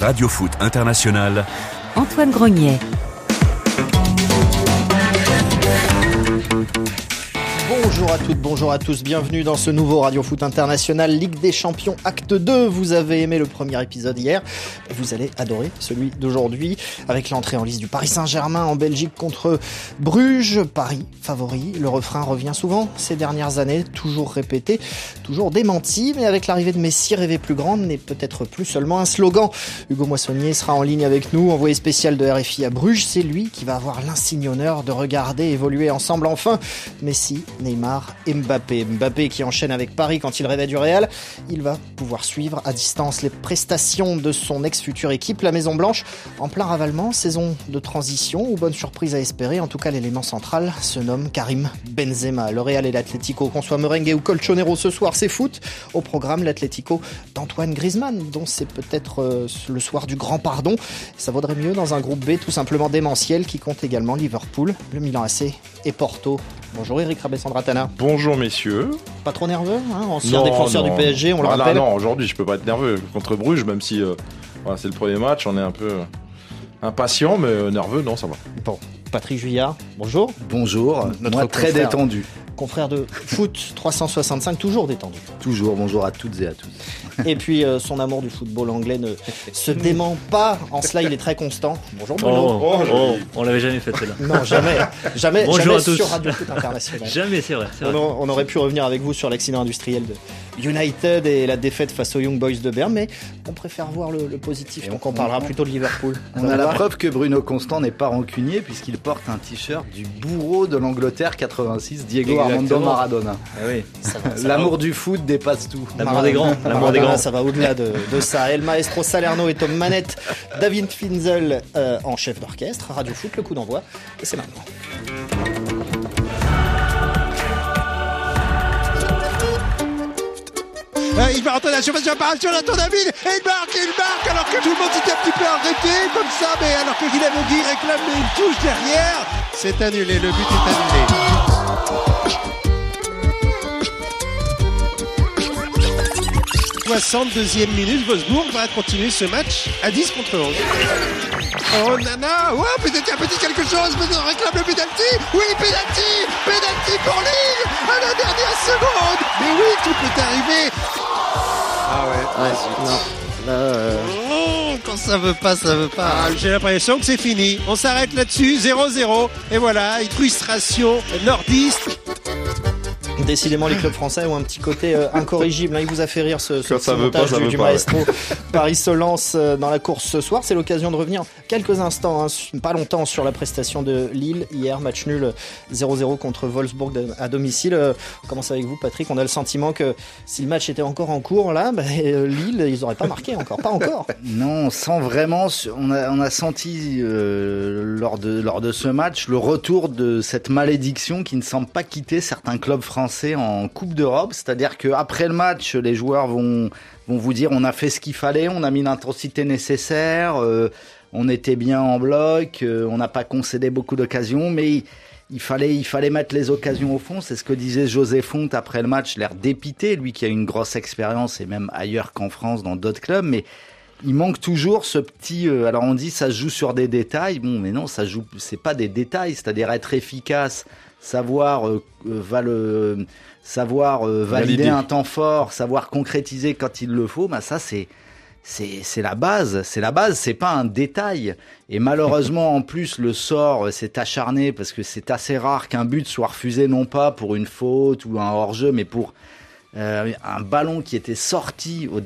Radio Foot International. Antoine Grenier. Bonjour à toutes, bonjour à tous, bienvenue dans ce nouveau Radio Foot International Ligue des Champions Acte 2. Vous avez aimé le premier épisode hier, vous allez adorer celui d'aujourd'hui avec l'entrée en liste du Paris Saint-Germain en Belgique contre Bruges, Paris favori. Le refrain revient souvent ces dernières années, toujours répété, toujours démenti, mais avec l'arrivée de Messi, rêver plus grande n'est peut-être plus seulement un slogan. Hugo Moissonnier sera en ligne avec nous, envoyé spécial de RFI à Bruges, c'est lui qui va avoir l'insigne honneur de regarder évoluer ensemble enfin Messi, Neymar Mbappé. Mbappé qui enchaîne avec Paris quand il rêvait du Real. Il va pouvoir suivre à distance les prestations de son ex-future équipe, la Maison Blanche, en plein ravalement, saison de transition ou bonne surprise à espérer. En tout cas, l'élément central se nomme Karim Benzema. Le Real et l'Atlético, qu'on soit merengue ou colchonero ce soir, c'est foot. Au programme, l'Atlético d'Antoine Griezmann, dont c'est peut-être euh, le soir du grand pardon. Ça vaudrait mieux dans un groupe B tout simplement démentiel qui compte également Liverpool, le Milan AC et Porto. Bonjour Eric Bonjour messieurs. Pas trop nerveux, hein ancien défenseur du PSG, on le ah, rappelle. Non, aujourd'hui je peux pas être nerveux contre Bruges, même si euh, voilà, c'est le premier match, on est un peu impatient, mais euh, nerveux, non, ça va. Bon, Patrick Juillard, bonjour. Bonjour, Notre moi très confrère. détendu. Confrère de foot 365, toujours détendu. Toujours, bonjour à toutes et à tous. Et puis euh, son amour du football anglais ne se dément pas. En cela, il est très constant. Bonjour Bruno. Oh, Oh, oh, on l'avait jamais fait celle-là. Non, jamais, jamais, Bonjour jamais à tous. sur Radio Foot International. Jamais, c'est vrai. a- on aurait pu revenir avec vous sur l'accident industriel de United et la défaite face aux Young Boys de Berne, mais on préfère voir le, le positif, donc on parlera plutôt de Liverpool. On a la preuve que Bruno Constant n'est pas rancunier puisqu'il porte un t-shirt du bourreau de l'Angleterre 86, Diego Armando. Maradona. Ah oui. L'amour du foot dépasse tout. L'amour des grands. L'amour des Maradona, grands. Ça va au-delà de, de ça. El Maestro Salerno est aux manettes. David Finzel euh, en chef d'orchestre. Radio Foot, le coup d'envoi. Et c'est maintenant. Euh, il va rentrer la surface de réparation, là, ton ami, et il marque, il marque, alors que tout le monde s'était un petit peu arrêté, comme ça, mais alors que Guillaume Guy réclame une touche derrière, c'est annulé, le but est annulé. 62e minute, Wolfsburg va continuer ce match à 10 contre 11. Oh nana, ouais, peut-être un petit quelque chose, mais on réclame le penalty. Oui, penalty, penalty pour Lille à la dernière seconde. Mais oui, tout peut arriver. Ah ouais. non. Là, euh, Oh, quand ça veut pas, ça veut pas. Ah, J'ai l'impression que c'est fini. On s'arrête là-dessus, 0-0. Et voilà, une frustration nordiste. Décidément, les clubs français ont un petit côté euh, incorrigible. hein. Il vous a fait rire ce, ce petit pas, montage du, veut du pas, maestro. Paris se lance euh, dans la course ce soir. C'est l'occasion de revenir quelques instants, hein, pas longtemps, sur la prestation de Lille. Hier, match nul 0-0 contre Wolfsburg à domicile. Euh, On commence avec vous, Patrick? On a le sentiment que si le match était encore en cours, là, bah, euh, Lille, ils n'auraient pas marqué encore. Pas encore. Non, on sent vraiment, on a, on a senti euh, lors, de, lors de ce match le retour de cette malédiction qui ne semble pas quitter certains clubs français en Coupe d'Europe. C'est-à-dire qu'après le match, les joueurs vont, vous dire on a fait ce qu'il fallait, on a mis l'intensité nécessaire, euh, on était bien en bloc, euh, on n'a pas concédé beaucoup d'occasions, mais il, fallait, mettre les occasions au fond. C'est ce que disait José Font après le match, l'air dépité, lui qui a une grosse expérience et même ailleurs qu'en France dans d'autres clubs, mais il manque toujours ce petit. euh, alors on dit ça joue sur des détails. Bon, mais non, ça joue. C'est pas des détails. C'est-à-dire être efficace, savoir euh, euh, va le- savoir euh, valider un temps fort, savoir concrétiser quand il le faut. Bah ça c'est c'est c'est la base, c'est la base, c'est pas un détail. Et malheureusement, en plus, le sort euh, s'est acharné parce que c'est assez rare qu'un but soit refusé non pas pour une faute ou un hors-jeu, mais pour euh, un ballon qui était sorti au,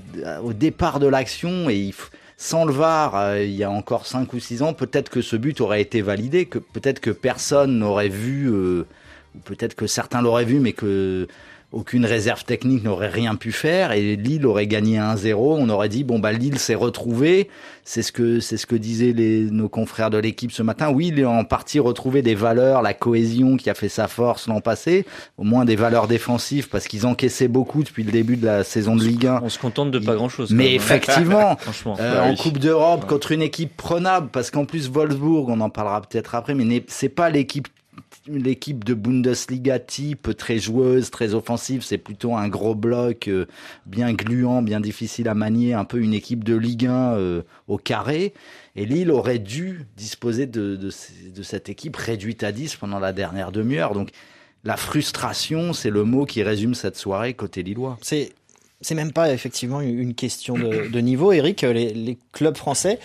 au départ de l'action et il f- sans le VAR, euh, il y a encore 5 ou 6 ans, peut-être que ce but aurait été validé, que peut-être que personne n'aurait vu, euh, ou peut-être que certains l'auraient vu, mais que aucune réserve technique n'aurait rien pu faire et Lille aurait gagné 1-0. On aurait dit bon bah Lille s'est retrouvé. C'est ce que c'est ce que disaient les, nos confrères de l'équipe ce matin. Oui, il a en partie retrouvé des valeurs, la cohésion qui a fait sa force l'an passé, au moins des valeurs défensives parce qu'ils encaissaient beaucoup depuis le début de la saison de Ligue 1. On se contente de pas grand chose. Mais effectivement, Franchement. euh, Bah en. Coupe d'Europe contre une équipe prenable, parce qu'en plus Wolfsburg, on en parlera peut-être après, mais n'est- c'est pas l'équipe l'équipe de Bundesliga type, très joueuse, très offensive. C'est plutôt un gros bloc, euh, bien gluant, bien difficile à manier, un peu une équipe de Ligue 1 euh, au carré. Et Lille aurait dû disposer de, de, de cette équipe réduite à 10 pendant la dernière demi-heure. Donc la frustration, c'est le mot qui résume cette soirée côté lillois. C'est c'est même pas effectivement une question de, de niveau, Eric. Les, les, clubs français,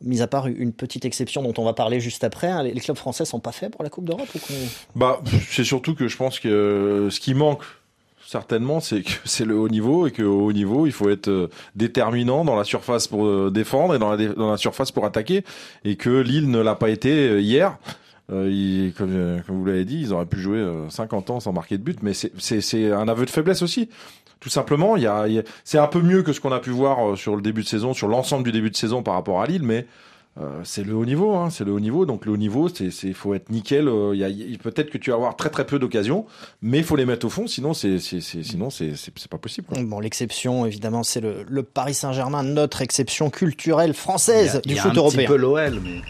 mis à part une petite exception dont on va parler juste après, hein, les, clubs français sont pas faits pour la Coupe d'Europe Bah, c'est surtout que je pense que euh, ce qui manque certainement, c'est que c'est le haut niveau et qu'au haut niveau, il faut être euh, déterminant dans la surface pour euh, défendre et dans la, dans la surface pour attaquer, et que Lille ne l'a pas été hier. Comme, vous l'avez dit, ils auraient pu jouer 50 ans sans marquer de but, mais c'est un aveu de faiblesse aussi. Tout simplement, il y a, il y a c'est un peu mieux que ce qu'on a pu voir sur le début de saison, sur l'ensemble du début de saison par rapport à Lille, mais euh, c'est le haut niveau, hein, c'est le haut niveau. Donc le haut niveau, c'est, c'est, faut être nickel. Euh, y a, y, peut-être que tu vas avoir très très peu d'occasions, mais il faut les mettre au fond, sinon c'est, c'est, c'est sinon c'est, c'est, c'est pas possible. Quoi. Bon, l'exception évidemment, c'est le, le Paris Saint-Germain, notre exception culturelle française y a, du y a foot un européen. Petit peu l'OL, mais.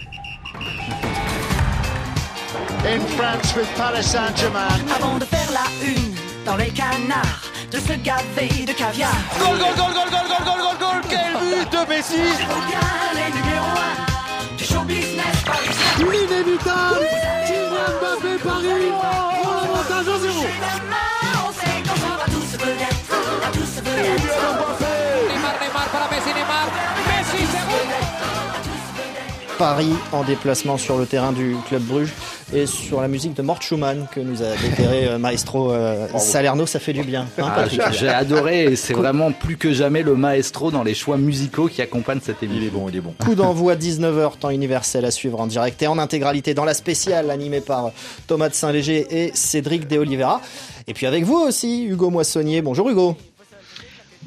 In France with Paris Saint-Germain. Avant de faire la une dans les canards, de se gaver de caviar. Goal, goal, goal, goal, goal, goal, goal, goal, Quel but de Messi. Les numéro 1 du show business parisien. Paris. l'avantage Paris en déplacement sur le terrain du Club Bruges et sur la musique de Mort Schumann que nous a déterré euh, Maestro euh, Salerno, ça fait du bien. Hein, ah, J'ai adoré et c'est vraiment plus que jamais le maestro dans les choix musicaux qui accompagnent cette émission. Il est bon, il est bon. Coup d'envoi 19h, temps universel à suivre en direct et en intégralité dans la spéciale animée par Thomas de Saint-Léger et Cédric De Oliveira. Et puis avec vous aussi, Hugo Moissonnier. Bonjour Hugo.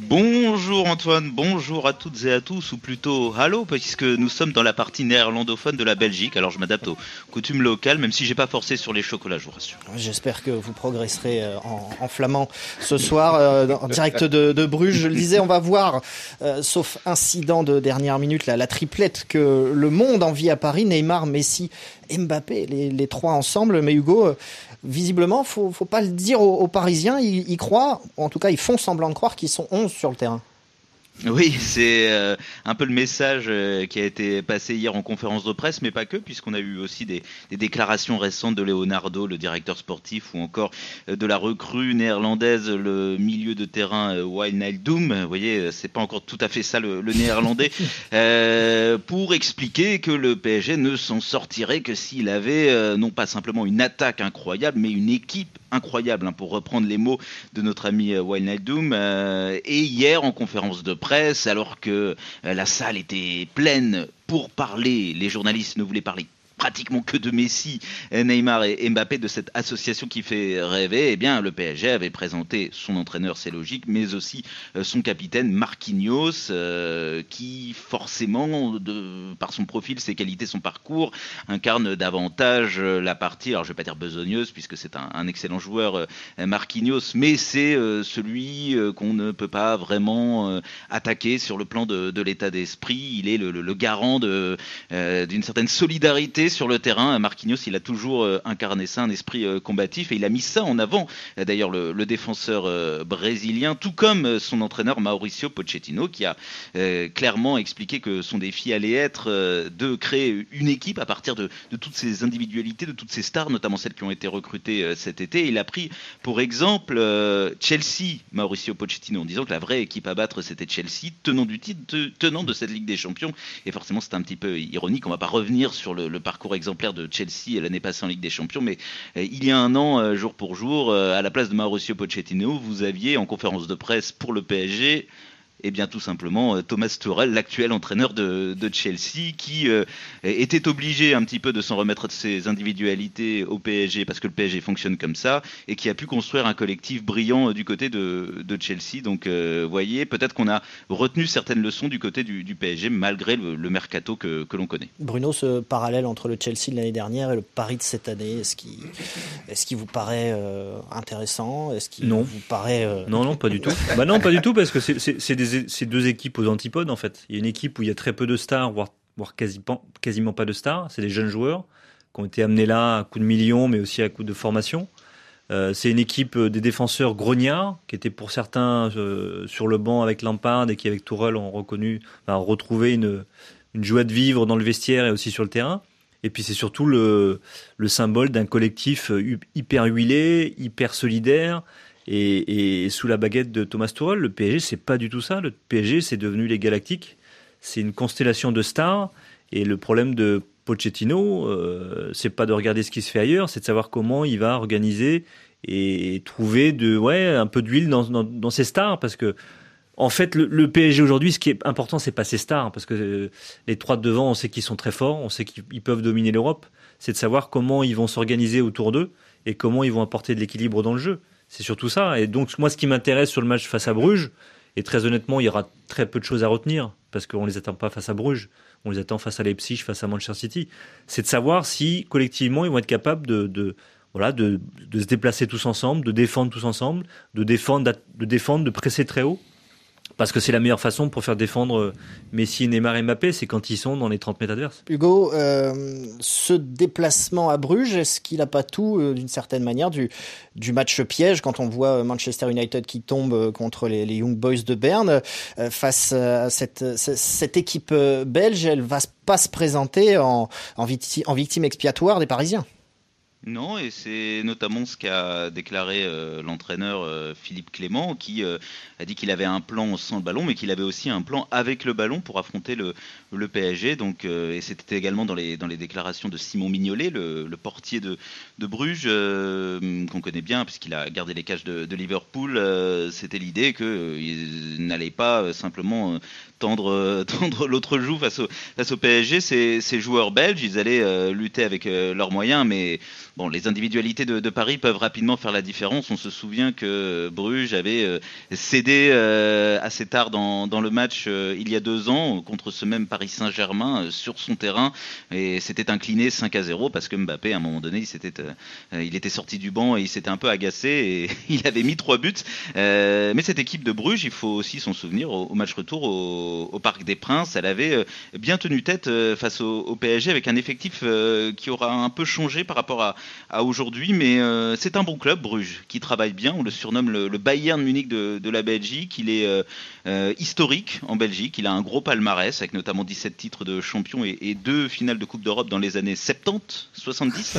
Bonjour Antoine, bonjour à toutes et à tous, ou plutôt hallo, puisque nous sommes dans la partie néerlandophone de la Belgique, alors je m'adapte aux coutumes locales, même si j'ai pas forcé sur les chocolats, je vous rassure. J'espère que vous progresserez en, en flamand ce soir, euh, en direct de, Bruges. Je le disais, on va voir, euh, sauf incident de dernière minute, la, la triplette que le monde envie à Paris, Neymar, Messi, Mbappé, les trois ensemble, mais Hugo... Visiblement, faut, faut pas le dire aux, Parisiens. Ils, ils, croient, en tout cas, ils font semblant de croire qu'ils sont 11 sur le terrain. Oui, c'est euh, un peu le message euh, qui a été passé hier en conférence de presse, mais pas que, puisqu'on a eu aussi des, des, déclarations récentes de Leonardo, le directeur sportif, ou encore euh, de la recrue néerlandaise, le milieu de terrain Wijnaldum. Vous voyez, c'est pas encore tout à fait ça le, le néerlandais, euh, pour expliquer que le PSG ne s'en sortirait que s'il avait non pas simplement une attaque incroyable, mais une équipe incroyable, hein, pour reprendre les mots de notre ami Wijnaldum. et hier, en conférence de presse, alors que la salle était pleine pour parler, les journalistes ne voulaient parler pratiquement que de Messi, Neymar et Mbappé, de cette association qui fait rêver, eh bien, le PSG avait présenté son entraîneur, c'est logique, mais aussi son capitaine Marquinhos, euh, qui forcément, par son profil, ses qualités, son parcours, incarne davantage la partie, alors je vais pas dire besogneuse, puisque c'est un, excellent joueur, euh, Marquinhos, mais c'est euh, celui qu'on ne peut pas vraiment euh, attaquer sur le plan de, l'état d'esprit. Il est le garant d'une certaine solidarité sur le terrain, Marquinhos, il a toujours euh, incarné ça, un esprit euh, combatif, et il a mis ça en avant. D'ailleurs, le, défenseur euh, brésilien, tout comme son entraîneur Mauricio Pochettino, qui a clairement expliqué que son défi allait être de créer une équipe à partir de, toutes ces individualités, de toutes ces stars, notamment celles qui ont été recrutées cet été. Il a pris pour exemple Chelsea, Mauricio Pochettino, en disant que la vraie équipe à battre c'était Chelsea, tenant du titre, tenant de cette Ligue des Champions. Et forcément, c'est un petit peu ironique. On va pas revenir sur le parcours parcours exemplaire de Chelsea l'année passée en Ligue des Champions, mais euh, il y a un an, euh, jour pour jour, euh, à la place de Mauricio Pochettino, vous aviez en conférence de presse pour le PSG eh bien tout simplement Thomas Tuchel, l'actuel entraîneur de, de, Chelsea, qui euh, était obligé un petit peu de s'en remettre de ses individualités au PSG parce que le PSG fonctionne comme ça et qui a pu construire un collectif brillant du côté de, de Chelsea. Donc, euh, voyez, peut-être qu'on a retenu certaines leçons du côté du, du PSG malgré le, le, mercato que, que l'on connaît. Bruno, ce parallèle entre le Chelsea de l'année dernière et le Paris de cette année, est-ce qu'il est qu vous paraît euh, intéressant? Est-ce qu'il non. vous paraît euh, non, non, pas du tout. bah non, pas du tout parce que c'est des ces deux équipes aux antipodes en fait. Il y a une équipe où il y a très peu de stars, voire, voire quasiment, quasiment pas de stars, c'est des jeunes joueurs. qui ont été amenés là à coup de millions, mais aussi à coup de formation. Euh, c'est une équipe euh, des défenseurs grognards, qui étaient pour certains euh, sur le banc avec Lampard et qui avec Tourelle ont reconnu, retrouvé une, une joie de vivre dans le vestiaire et aussi sur le terrain. Et puis c'est surtout le, le symbole d'un collectif hyper huilé, hyper solidaire. Et, sous la baguette de Thomas Tuchel, le PSG c'est pas du tout ça. Le PSG c'est devenu les Galactiques. C'est une constellation de stars. Et le problème de Pochettino, euh, c'est pas de regarder ce qui se fait ailleurs, c'est de savoir comment il va organiser et trouver de ouais un peu d'huile dans, dans, dans ses stars parce que en fait, le, PSG aujourd'hui, ce qui est important, c'est pas ses stars, parce que euh, les trois de devant, on sait qu'ils sont très forts, on sait qu'ils ils peuvent dominer l'Europe. C'est de savoir comment ils vont s'organiser autour d'eux et comment ils vont apporter de l'équilibre dans le jeu. C'est surtout ça. Et donc, moi, ce qui m'intéresse sur le match face à Bruges, et très honnêtement, il y aura très peu de choses à retenir, parce qu'on les attend pas face à Bruges, on les attend face à Leipzig, face à Manchester City. C'est de savoir si collectivement ils vont être capables de, de voilà, de se déplacer tous ensemble, de défendre tous ensemble, de défendre, de défendre, de presser très haut. Parce que c'est la meilleure façon pour faire défendre euh, Messi, Neymar et Mbappé, c'est quand ils sont dans les 30 mètres adverses. Hugo, euh, ce déplacement à Bruges, est-ce qu'il n'a pas tout, euh, d'une certaine manière, du, match piège quand on voit Manchester United qui tombe contre les, Young Boys de Berne face à cette, équipe belge, elle va pas se présenter en victime expiatoire des Parisiens? Non, et c'est notamment ce qu'a déclaré euh, l'entraîneur euh, Philippe Clément, qui euh, a dit qu'il avait un plan sans le ballon, mais qu'il avait aussi un plan avec le ballon pour affronter le, le PSG. Donc, euh, et c'était également dans les, déclarations de Simon Mignolet, le, portier de, Bruges, euh, qu'on connaît bien, puisqu'il a gardé les cages de, Liverpool. euh, c'était l'idée qu'il n'allait pas simplement tendre, l'autre joue face au, face au PSG. Ces, joueurs belges, ils allaient lutter avec leurs moyens, mais les individualités de, Paris peuvent rapidement faire la différence. On se souvient que Bruges avait cédé assez tard dans, dans le match il y a deux ans contre ce même Paris Saint-Germain euh, sur son terrain et s'était incliné 5 à 0 parce que Mbappé à un moment donné il s'était euh, il était sorti du banc et il s'était un peu agacé et il avait mis trois buts. Euh, mais cette équipe de Bruges, il faut aussi s'en souvenir au, match retour au, Parc des Princes, elle avait bien tenu tête face au, PSG avec un effectif qui aura un peu changé par rapport à, aujourd'hui, mais c'est un bon club Bruges qui travaille bien. On le surnomme le, Bayern Munich de, la Belgique. Il est historique en Belgique. Il a un gros palmarès avec notamment 17 titres de champion et, et deux finales de Coupe d'Europe dans les années 70, 70.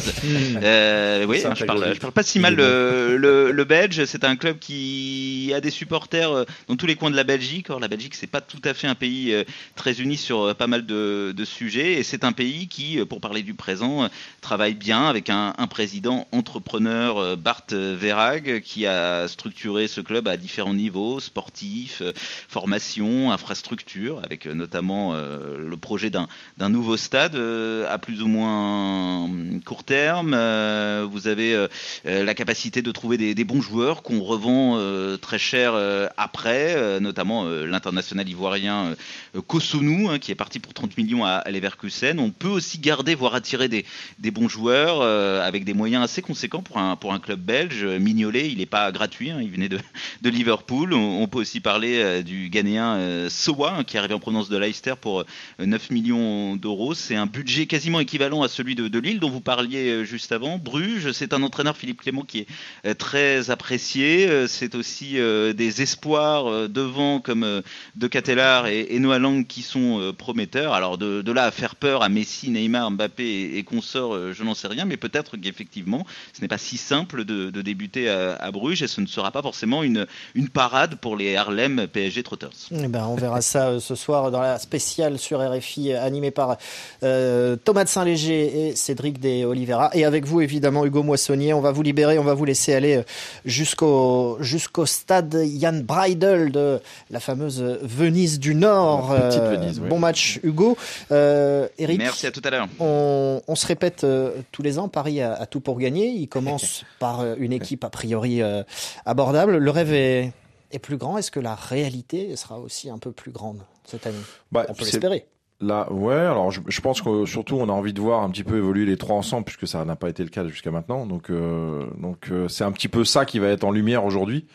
euh, oui, Ça, hein, je parle, je parle pas si mal le, le, le Belge. C'est un club qui a des supporters euh, dans tous les coins de la Belgique. Or, la Belgique, c'est pas tout à fait un pays euh, très uni sur euh, pas mal de, de sujets, et c'est un pays qui, euh, pour parler du présent, euh, travaille bien avec un, un président entrepreneur, euh, Bart Verhaeg, qui a structuré ce club à différents niveaux, sportifs, euh, formation, infrastructure, avec euh, notamment euh, le projet d'un nouveau stade euh, à plus ou moins euh, court terme. Euh, vous avez euh, euh, la capacité de trouver des, bons joueurs qu'on revend euh, très cher euh, après, euh, notamment euh, l'international ivoirien euh, Kosunu, hein, qui est parti pour 30 millions à, Leverkusen. On peut aussi garder, voire attirer des, bons joueurs euh, avec des moyens assez conséquents pour un, club belge. Mignolet, il n'est pas gratuit, hein, il venait de, Liverpool. On, peut aussi parler euh, du Ghanéen euh, Sowa, hein, qui est arrivé en provenance de Leicester pour euh, 9 millions d'euros. C'est un budget quasiment équivalent à celui de, de Lille dont vous parliez euh, juste avant. Bruges, c'est un entraîneur Philippe Clément qui est euh, très apprécié. Euh, C'est aussi euh, des espoirs euh, devant comme euh, De Catelar et, et Noah Lang qui sont euh, prometteurs. Alors de, là à faire peur à Messi, Neymar, Mbappé et, et consorts, euh, je n'en sais rien, mais peut-être qu'effectivement, ce n'est pas si simple de, débuter à, Bruges et ce ne sera pas forcément une, parade pour les Harlem PSG Trotters. Eh ben, on verra ça euh, ce soir dans la spéciale sur RFI animée par euh, Thomas de Saint-Léger et Cédric de Oliveira. Et avec vous, évidemment, Hugo Moissonnier. On va vous libérer, on va vous laisser aller euh, jusqu'au jusqu'au stade Jan Breidel de la fameuse Venise du Nord. Euh, Venise, oui. Bon match, Hugo. Euh, Eric, Merci à tout à l'heure. on, on se répète euh, tous les ans, Paris a, a tout pour gagner. Il commence par une équipe a priori euh, abordable. Le rêve est, est plus grand. Est-ce que la réalité sera aussi un peu plus grande cette année? Bah, On peut l'espérer. Là, ouais. Alors, je, je pense que surtout, on a envie de voir un petit peu évoluer les trois ensemble, puisque ça n'a pas été le cas jusqu'à maintenant. Donc, euh, donc, euh, c'est un petit peu ça qui va être en lumière aujourd'hui.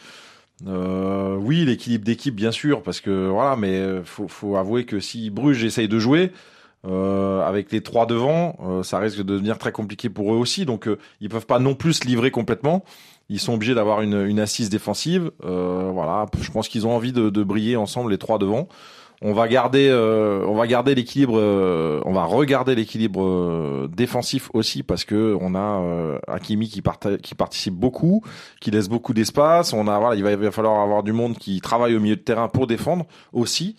Euh, oui, l'équilibre d'équipe, bien sûr, parce que voilà, mais faut, faut avouer que si Bruges essaye de jouer, Euh, avec les trois devant, euh, ça risque de devenir très compliqué pour eux aussi. Donc euh, ils peuvent pas non plus se livrer complètement. Ils sont obligés d'avoir une, une assise défensive. Euh, voilà, je pense qu'ils ont envie de, de briller ensemble les trois devant. On va garder, euh, on va garder l'équilibre, euh, on va regarder l'équilibre euh, défensif aussi parce que on a euh, Hakimi qui, qui participe beaucoup, qui laisse beaucoup d'espace. On a, voilà, il va, il va falloir avoir du monde qui travaille au milieu de terrain pour défendre aussi.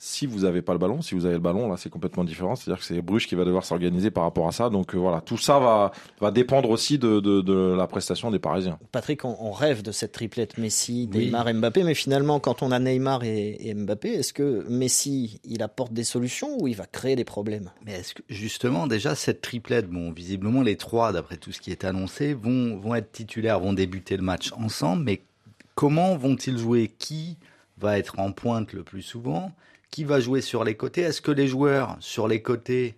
Si vous avez pas le ballon, si vous avez le ballon, là, c'est complètement différent. C'est-à-dire que c'est Bruges qui va devoir s'organiser par rapport à ça. Donc euh, voilà, tout ça va, va dépendre aussi de, de, de la prestation des Parisiens. Patrick, on, on rêve de cette triplette Messi, Oui. Neymar, Mbappé, mais finalement, quand on a Neymar et, et Mbappé, est-ce que Messi, il apporte des solutions ou il va créer des problèmes? Mais est-ce que justement déjà cette triplette, bon visiblement les trois d'après tout ce qui est annoncé vont vont être titulaires, vont débuter le match ensemble, mais comment vont-ils jouer? Qui va être en pointe le plus souvent? Qui va jouer sur les côtés. Est-ce que les joueurs sur les côtés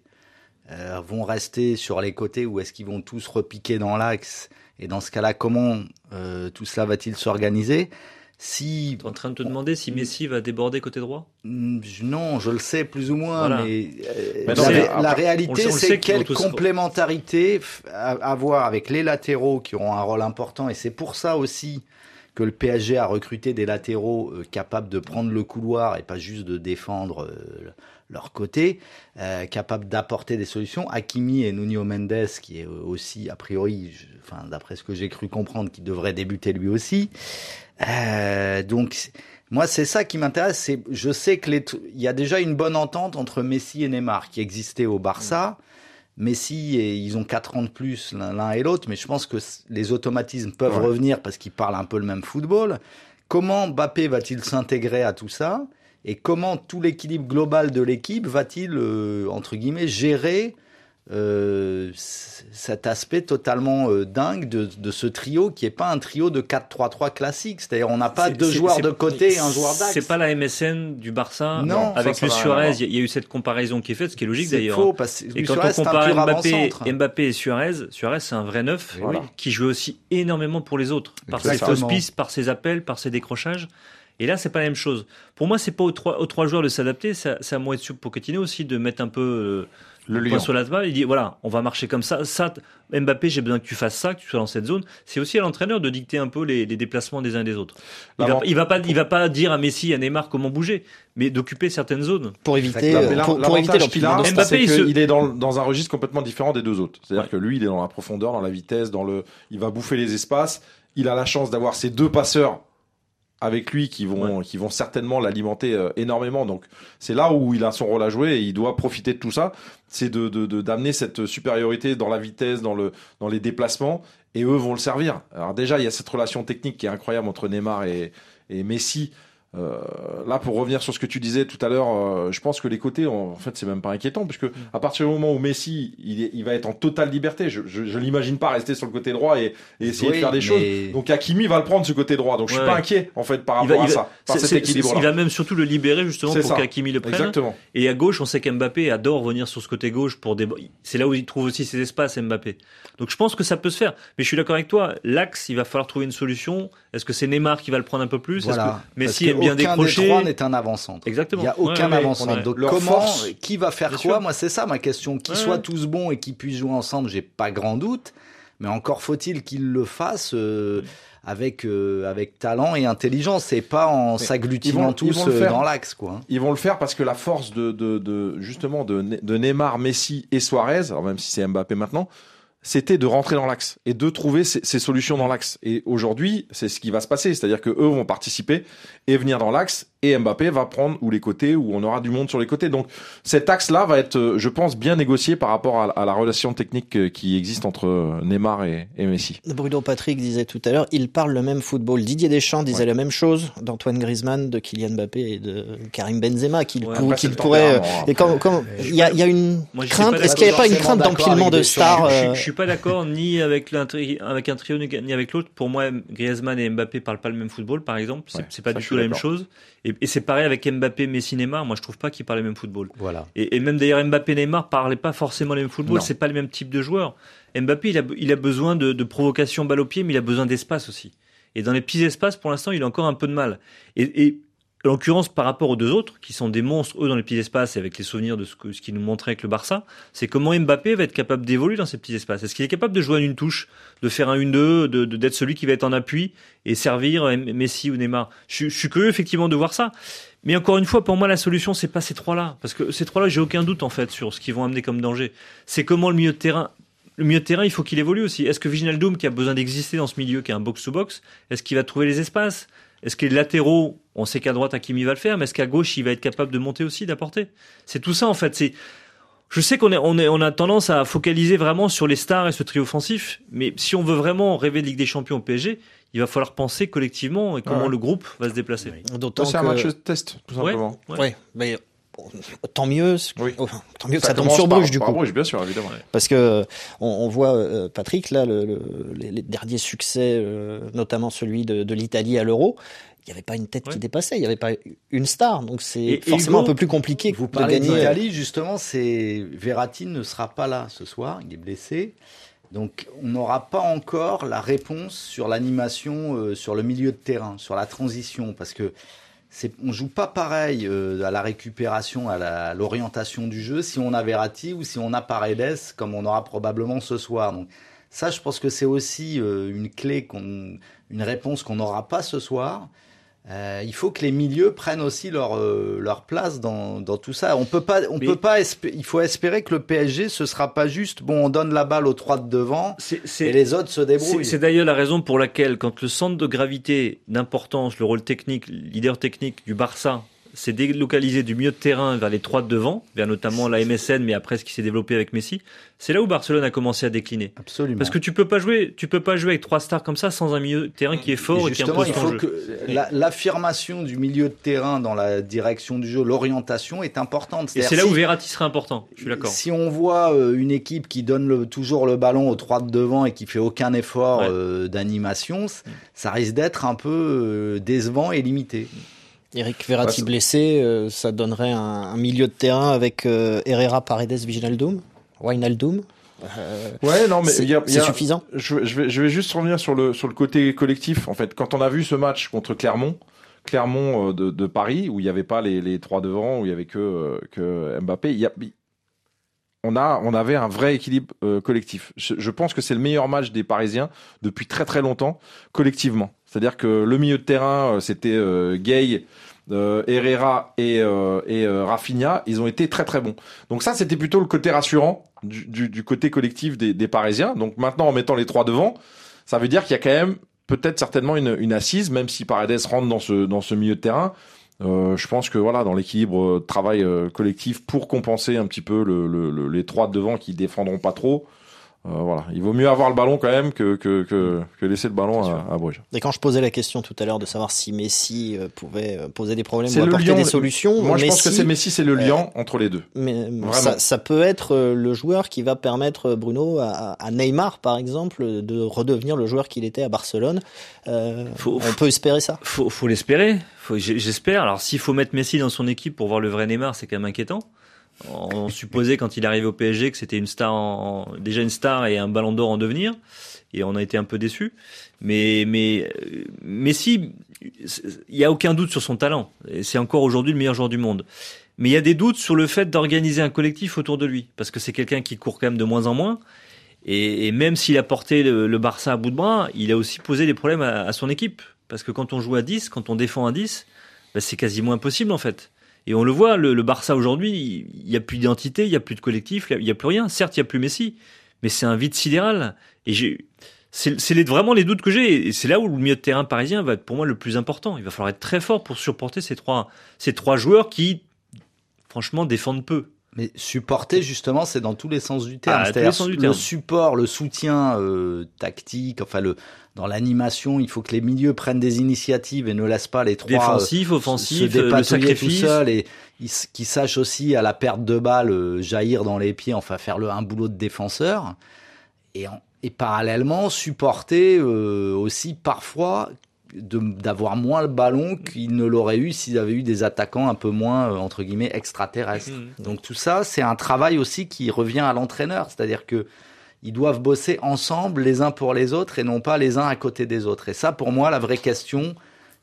euh, vont rester sur les côtés ou est-ce qu'ils vont tous repiquer dans l'axe? Et dans ce cas-là, comment euh, tout cela va-t-il s'organiser? Si T'es en train de te demander si Messi va déborder côté droit? Non, je le sais plus ou moins, Voilà. mais, euh, Mais la, non, mais la après, on réalité, c'est quelle complémentarité avoir avec les latéraux qui auront un rôle important, et c'est pour ça aussi que le PSG a recruté des latéraux euh, capables de prendre le couloir et pas juste de défendre euh, leur côté, euh, capables d'apporter des solutions. Hakimi et Nuno Mendes, qui est aussi, a priori, enfin, d'après ce que j'ai cru comprendre, qui devrait débuter lui aussi. Donc, moi, c'est ça qui m'intéresse. Je sais que les, il y a déjà une bonne entente entre Messi et Neymar qui existait au Barça. Messi, et ils ont quatre ans de plus l'un et l'autre, mais je pense que les automatismes peuvent Ouais. revenir parce qu'ils parlent un peu le même football. Comment Mbappé va-t-il s'intégrer à tout ça? Et comment tout l'équilibre global de l'équipe va-t-il, euh, entre guillemets, gérer euh, cet aspect totalement euh, dingue de, de ce trio qui est pas un trio de 4-3-3 classique. C'est-à-dire on n'a pas C'est- deux c'est- joueurs c'est- de côté et un joueur d'axe. C'est pas la MSN du Barça? Non, avec ça, ça le n'a rien à Suarez, il y, a- il y a eu cette comparaison qui est faite, ce qui est logique C'est d'ailleurs. faux hein. parce que Et Luis quand Suarez, on c'est un compare Mbappé. Mbappé et Suarez, Suarez c'est un vrai neuf Voilà. qui jouait aussi énormément pour les autres, par ses Exactement. fausses pistes, par ses appels, par ses décrochages. Et là, c'est pas la même chose. Pour moi, c'est pas aux trois, aux trois joueurs de s'adapter, c'est à- c'est à moi de Pochettino aussi de mettre un peu euh, Le lion. sur la table. Il dit voilà, on va marcher comme ça. Ça, Mbappé, j'ai besoin que tu fasses ça, que tu sois dans cette zone. C'est aussi à l'entraîneur de dicter un peu les, les déplacements des uns et des autres. Il va, L'avant- il va pas, il va pas dire à Messi, à Neymar comment bouger, mais d'occuper certaines zones. Pour éviter, pour, pour éviter qu'il a, Mbappé, il se- qu'il est dans, dans un registre complètement différent des deux autres. C'est-à-dire Ouais. que lui, il est dans la profondeur, dans la vitesse, dans le, il va bouffer les espaces. Il a la chance d'avoir ces deux passeurs avec lui qui vont, qui vont certainement l'alimenter euh, énormément. Donc, c'est là où il a son rôle à jouer et il doit profiter de tout ça. C'est de, de, de- d'amener cette supériorité dans la vitesse, dans le, dans les déplacements et eux vont le servir. Alors déjà, il y a cette relation technique qui est incroyable entre Neymar et, et Messi. Euh, là, pour revenir sur ce que tu disais tout à l'heure, euh, je pense que les côtés, en fait, c'est même pas inquiétant, puisque à partir du moment où Messi, il, est- il va être en totale liberté, je, je, je l'imagine pas rester sur le côté droit et, et essayer Oui, de faire des mais- choses. Donc Hakimi va le prendre ce côté droit. Donc je suis Ouais. pas inquiet en fait par Il va- rapport à va- ça, par C'est- cet équilibre-là. Il va même surtout le libérer justement pour qu'Hakimi le prenne. Exactement. Et à gauche, on sait qu'Mbappé adore venir sur ce côté gauche pour des. C'est là où il trouve aussi ses espaces, Mbappé. Donc je pense que ça peut se faire. Mais je suis d'accord avec toi. L'axe, il va falloir trouver une solution. Est-ce que c'est Neymar qui va le prendre un peu plus? Voilà. Messi Bien aucun décrocher des trois n'est un avant-centre. Exactement. Il n'y a aucun ouais, avant-centre. ouais. Donc Leur comment, force- qui va faire quoi sûr. Moi, c'est ça ma question. Qu'ils Ouais, soient tous bons et qu'ils puissent jouer ensemble, j'ai pas grand doute. Mais encore faut-il qu'ils le fassent euh, avec euh, avec talent et intelligence, et pas en s'agglutinant tous euh, faire. dans l'axe, quoi. hein. Ils vont le faire parce que la force de, de, de justement de, Ne- de Neymar, Messi et Suarez, alors même si c'est Mbappé maintenant, c'était de rentrer dans l'axe et de trouver ces, solutions dans l'axe. Et aujourd'hui, c'est ce qui va se passer, c'est-à-dire que eux vont participer et venir dans l'axe et Mbappé va prendre ou les côtés où on aura du monde sur les côtés. Donc cet axe-là va être, euh, je pense, bien négocié par rapport à, à la relation technique euh, qui existe entre euh, Neymar et, et Messi. Bruno Patrick disait tout à l'heure, ils parlent le même football. Didier Deschamps disait Ouais. la même chose d'Antoine Griezmann, de Kylian Mbappé et de Karim Benzema, qu'il Ouais, pour- pourrait. Et quand, quand- il y a, il y a une Moi, crainte. Est-ce qu'il n'y avait pas une crainte d'empilement de stars Je, je suis pas d'accord ni avec, l'un tri- avec un trio ni avec l'autre. Pour moi, Griezmann et Mbappé parlent pas le même football, par exemple. C'est Ouais, pas ça, du tout la même chose. Et, et c'est pareil avec Mbappé, Messi, Neymar. Moi, je trouve pas qu'ils parlent le même football. Voilà. Et, et même d'ailleurs, Mbappé, Neymar parlaient pas forcément le même football. C'est pas le même type de joueur. Mbappé, il a, il a besoin de, de provocation balle au pied, mais il a besoin d'espace aussi. Et dans les petits espaces, pour l'instant, il a encore un peu de mal. Et, et En l'occurrence, par rapport aux deux autres, qui sont des monstres, eux, dans les petits espaces, et avec les souvenirs de ce, que, qu'ils nous montraient avec le Barça, c'est comment Mbappé va être capable d'évoluer dans ces petits espaces. Est-ce qu'il est capable de jouer en une touche, de faire un 1-2, de, de, d'être celui qui va être en appui et servir Messi ou Neymar? Je, je suis curieux, effectivement, de voir ça. Mais encore une fois, pour moi, la solution, c'est pas ces trois-là. Parce que ces trois-là, j'ai aucun doute, en fait, sur ce qu'ils vont amener comme danger. C'est comment le milieu de terrain, le milieu de terrain, il faut qu'il évolue aussi. Est-ce que Viginaldoum, qui a besoin d'exister dans ce milieu, qui est un box-to-box, est-ce qu'il va trouver les espaces? Est-ce que les latéraux, on sait qu'à droite, Hakimi va le faire, mais est-ce qu'à gauche, il va être capable de monter aussi, d'apporter? C'est tout ça, en fait. C'est je sais qu'on est, on est, on a tendance à focaliser vraiment sur les stars et ce trio offensif, mais si on veut vraiment rêver de Ligue des Champions au PSG, il va falloir penser collectivement et comment Ouais. le groupe va se déplacer. D'autant C'est un match de test, tout simplement. ouais. Ouais, mais tant mieux. Oui. oh, tant mieux que Ça ça, tombe sur par- Bruges du par coup. Bruges, bien sûr, évidemment. Parce que on, on voit euh, Patrick là, le, le- les, les derniers succès, euh, notamment celui de, de l'Italie à l'Euro. Il n'y avait pas une tête qui dépassait, il n'y avait pas une star, donc c'est forcément Hugo, un peu plus compliqué Vous de parlez d'Italie, justement, c'est Verratti ne sera pas là ce soir, il est blessé. Donc on n'aura pas encore la réponse sur l'animation, euh, sur le milieu de terrain, sur la transition, parce que on joue pas pareil euh, à la récupération, à l'orientation du jeu si on a Verratti ou si on a Paredes, comme on aura probablement ce soir. Donc ça, je pense que c'est aussi euh, une clé, une réponse qu'on n'aura pas ce soir. Euh, il faut que les milieux prennent aussi leur euh, leur place dans, dans tout ça. On peut pas on Mais- peut pas il faut espérer que le PSG ce sera pas juste bon on donne la balle aux trois de devant et les autres se débrouillent. c'est d'ailleurs la raison pour laquelle, quand le centre de gravité d'importance, le rôle technique, leader technique du Barça, s'est délocalisé du milieu de terrain vers les trois de devant, vers notamment la MSN, mais après ce qui s'est développé avec Messi, c'est là où Barcelone a commencé à décliner. Absolument. Parce que tu peux pas jouer, tu peux pas jouer avec trois stars comme ça sans un milieu de terrain qui est fort et, Et qui justement, impose il faut jeu. que la- l'affirmation du milieu de terrain dans la direction du jeu, l'orientation est importante. Et c'est là si- où Verratti serait important. Je suis d'accord. Si on voit euh, une équipe qui donne le- toujours le ballon aux trois de devant et qui fait aucun effort Ouais. euh, d'animation, ça risque d'être un peu euh, décevant et limité. Eric Verratti blessé, euh, ça donnerait un, un milieu de terrain avec euh, Herrera, Paredes, Viginaldoum, Wijnaldum. Euh, Ouais, non, mais c'est suffisant. Je, je vais, je vais juste revenir sur le, sur le côté collectif. En fait, quand on a vu ce match contre Clermont, Clermont de, de Paris, où il n'y avait pas les, les trois devant, où il y avait que, que Mbappé, il y a, on, a, on avait un vrai équilibre collectif. Je, je pense que c'est le meilleur match des Parisiens depuis très très longtemps, collectivement. C'est-à-dire que le milieu de terrain, euh, c'était euh, Gay, euh, Herrera et, euh, et euh, Rafinha, ils ont été très très bons. Donc ça, c'était plutôt le côté rassurant du, côté collectif des, Parisiens. Donc maintenant, en mettant les trois devant, ça veut dire qu'il y a quand même peut-être certainement une, assise, même si Paredes rentre dans ce, milieu de terrain. Je pense que voilà, dans l'équilibre travail collectif pour compenser un petit peu le, le- le- les trois de devant qui défendront pas trop. Euh, voilà, il vaut mieux avoir le ballon quand même que que, que, que laisser le ballon à, à Bruges. Et quand je posais la question tout à l'heure de savoir si Messi euh, pouvait euh, poser des problèmes ou apporter des solutions, Moi, je pense que c'est Messi, c'est le lien entre les deux. Mais Vraiment. ça, ça peut être euh, le joueur qui va permettre Bruno à, à Neymar par exemple de redevenir le joueur qu'il était à Barcelone. Euh, Faut- on peut espérer ça. Faut, faut l'espérer. J'espère. Alors, s'il faut mettre Messi dans son équipe pour voir le vrai Neymar, c'est quand même inquiétant. On supposait quand il arrivait au PSG que c'était une star, en- déjà une star et un ballon d'or en devenir, et on a été un peu déçus. Mais, mais euh, Messi, c'est- il y a aucun doute sur son talent. C'est encore aujourd'hui le meilleur joueur du monde. Mais il y a des doutes sur le fait d'organiser un collectif autour de lui, parce que c'est quelqu'un qui court quand même de moins en moins. Et, même s'il a porté le, Barça à bout de bras, il a aussi posé des problèmes à, à son équipe. Parce que quand on joue à 10, quand on défend à 10, bah, c'est quasiment impossible en fait. Et on le voit, le, Barça aujourd'hui, il n'y a plus d'identité, il n'y a plus de collectif, il n'y a plus rien. Certes, il n'y a plus Messi, mais c'est un vide sidéral. Et c'est vraiment les doutes que j'ai. Et c'est là où le milieu de terrain parisien va être pour moi le plus important. Il va falloir être très fort pour supporter ces ces trois joueurs qui, franchement, défendent peu. Mais supporter, justement, c'est dans tous les sens du terme. Ah, les C'est-à-dire le terme. support, le soutien euh, tactique, enfin le dans l'animation, il faut que les milieux prennent des initiatives et ne laissent pas les trois Défensif, euh, offensif, se le dépatouiller sacrifice. tout seul et qu'ils sachent aussi à la perte de balle euh, jaillir dans les pieds, enfin faire le un boulot de défenseur et, en- et parallèlement supporter euh, aussi parfois d'avoir moins le ballon qu'ils ne l'auraient eu s'ils avaient eu des attaquants un peu moins euh, entre guillemets extraterrestres. Mhm. Donc tout ça, c'est un travail aussi qui revient à l'entraîneur, c'est-à-dire que ils doivent bosser ensemble les uns pour les autres et non pas les uns à côté des autres. Et ça, pour moi, la vraie question,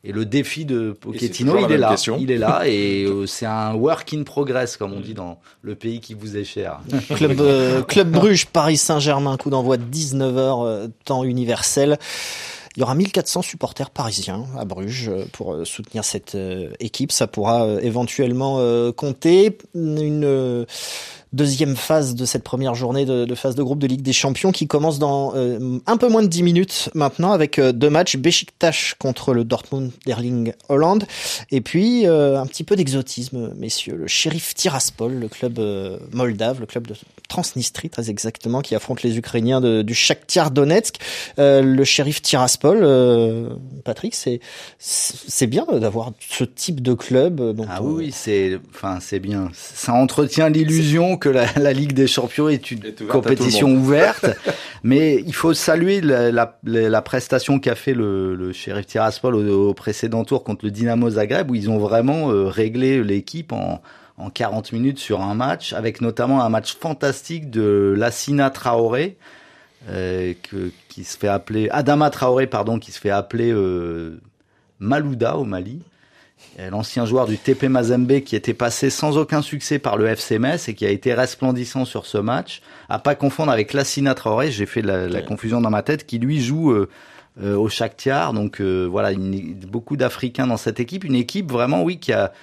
Et le défi de Pochettino, il est là. question. Il est là et euh, c'est un work in progress, comme on dit dans le pays qui vous est cher. Club, euh, Club Bruges, Paris Saint-Germain, coup d'envoi 19h, euh, temps universel. Il y aura 1400 supporters parisiens à Bruges euh, pour euh, soutenir cette euh, équipe. Ça pourra éventuellement compter. Une deuxième phase de cette première journée de, de phase de groupe de Ligue des Champions qui commence dans euh, un peu moins de 10 minutes maintenant avec euh, deux matchs. Besiktas contre le Dortmund d'Erling Holland. Et puis euh, un petit peu d'exotisme, messieurs. Le shérif Tiraspol, le club euh, moldave, le club de Transnistrie très exactement, qui affronte les Ukrainiens de- du Shakhtar Donetsk. Euh, le shérif Tiraspol, euh, Patrick, c'est c'est bien d'avoir ce type de club. Ah on- oui, c'est, enfin, c'est bien. Ça entretient l'illusion que la, la Ligue des Champions est une Est compétition ouverte. Mais il faut saluer la, la, la prestation qu'a fait le, le shérif Tiraspol au, au précédent tour contre le Dynamo Zagreb, où ils ont vraiment euh, réglé l'équipe en, en 40 minutes sur un match, avec notamment un match fantastique de Lassina Traoré, euh, que, qui se fait appeler Adama Traoré, pardon, qui se fait appeler euh, Malouda au Mali. L'ancien joueur du TP Mazembe qui était passé sans aucun succès par le FC Metz et qui a été resplendissant sur ce match. À pas confondre avec Lassina Traoré, j'ai fait la, la confusion dans ma tête, qui lui joue euh, euh, au Shakhtar. Donc euh, voilà, une- beaucoup d'Africains dans cette équipe. Une équipe vraiment, oui, qui a,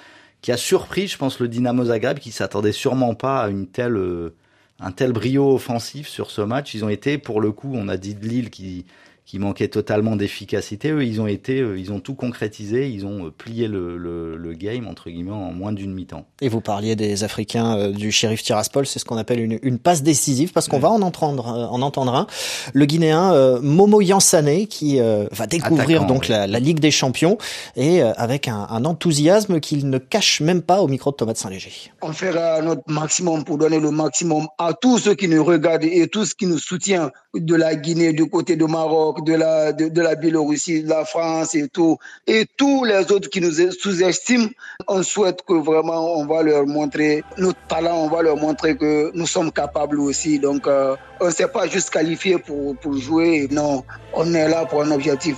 qui a surpris, je pense, le Dynamo Zagreb, qui s'attendait sûrement pas à une telle, euh, un tel brio offensif sur ce match. Ils ont été, pour le coup, on a dit de Lille qui, qui manquait totalement d'efficacité. Eux, ils ont été, euh, ils ont tout concrétisé, ils ont euh, plié le, le, le game entre guillemets en moins d'une mi-temps. Et vous parliez des Africains euh, du shérif Tiraspol, c'est ce qu'on appelle une, une passe décisive parce qu'on va en entendre, euh, en entendre un. Le Guinéen euh, Momo Yansane qui euh, va découvrir Attaquant, donc la, la Ligue des Champions et euh, avec un, un enthousiasme qu'il ne cache même pas au micro de Thomas de Saint-Léger. On fera notre maximum pour donner le maximum à tous ceux qui nous regardent et tous qui nous soutiennent de la Guinée, du côté du Maroc, de la, de, la Biélorussie, de la France et tout. Et tous les autres qui nous sous-estiment, on souhaite que vraiment on va leur montrer notre talent, on va leur montrer que nous sommes capables aussi. Donc, euh, on ne s'est pas juste qualifié pour, pour jouer. Non, on est là pour un objectif.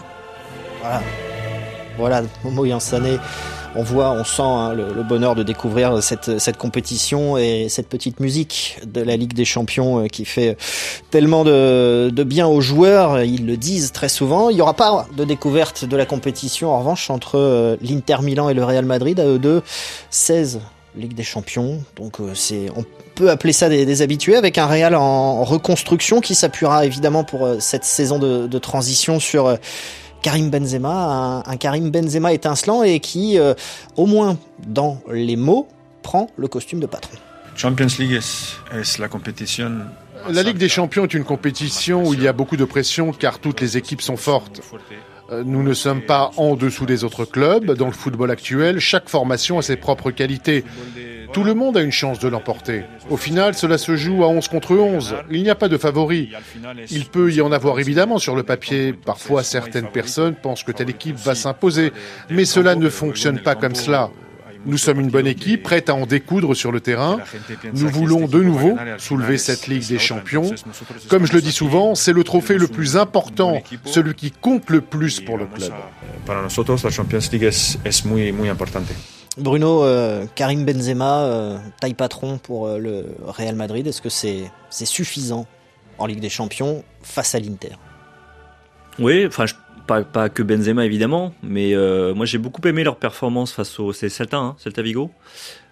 Voilà. Voilà, Momo Yansane. On voit, on sent hein, le, bonheur de découvrir cette, compétition et cette petite musique de la Ligue des Champions euh, qui fait tellement de, bien aux joueurs. Ils le disent très souvent. Il n'y aura pas de découverte de la compétition, en revanche, entre euh, l'Inter Milan et le Real Madrid, à eux deux, 16 Ligue des Champions. Donc euh, on peut appeler ça des, habitués, avec un Real en reconstruction qui s'appuiera évidemment pour cette saison de, transition sur Karim Benzema, un, un Karim Benzema étincelant et qui, euh, au moins dans les mots, prend le costume de patron. Champions League es, es la compétition? La Ligue des Champions est une compétition où il y a beaucoup de pression car toutes les équipes sont fortes. Euh, Nous ne sommes pas en dessous des autres clubs. Dans le football actuel, chaque formation a ses propres qualités. Tout le monde a une chance de l'emporter. Au final, cela se joue à 11 contre 11. Il n'y a pas de favori. Il peut y en avoir évidemment sur le papier. Parfois, certaines personnes pensent que telle équipe va s'imposer. Mais cela ne fonctionne pas comme cela. Nous sommes une bonne équipe, prête à en découdre sur le terrain. Nous voulons de nouveau soulever cette Ligue des Champions. Comme je le dis souvent, c'est le trophée le plus important, celui qui compte le plus pour le club. Para nosotros la Champions League es, es muy, muy importante. Bruno, euh, Karim Benzema, euh, taille patron pour euh, le Real Madrid. Est-ce que c'est c'est suffisant en Ligue des Champions face à l'Inter? Oui, enfin, je- pas, pas que Benzema évidemment, mais euh, moi j'ai beaucoup aimé leur performance face au c'est Celta, hein, Celta Vigo.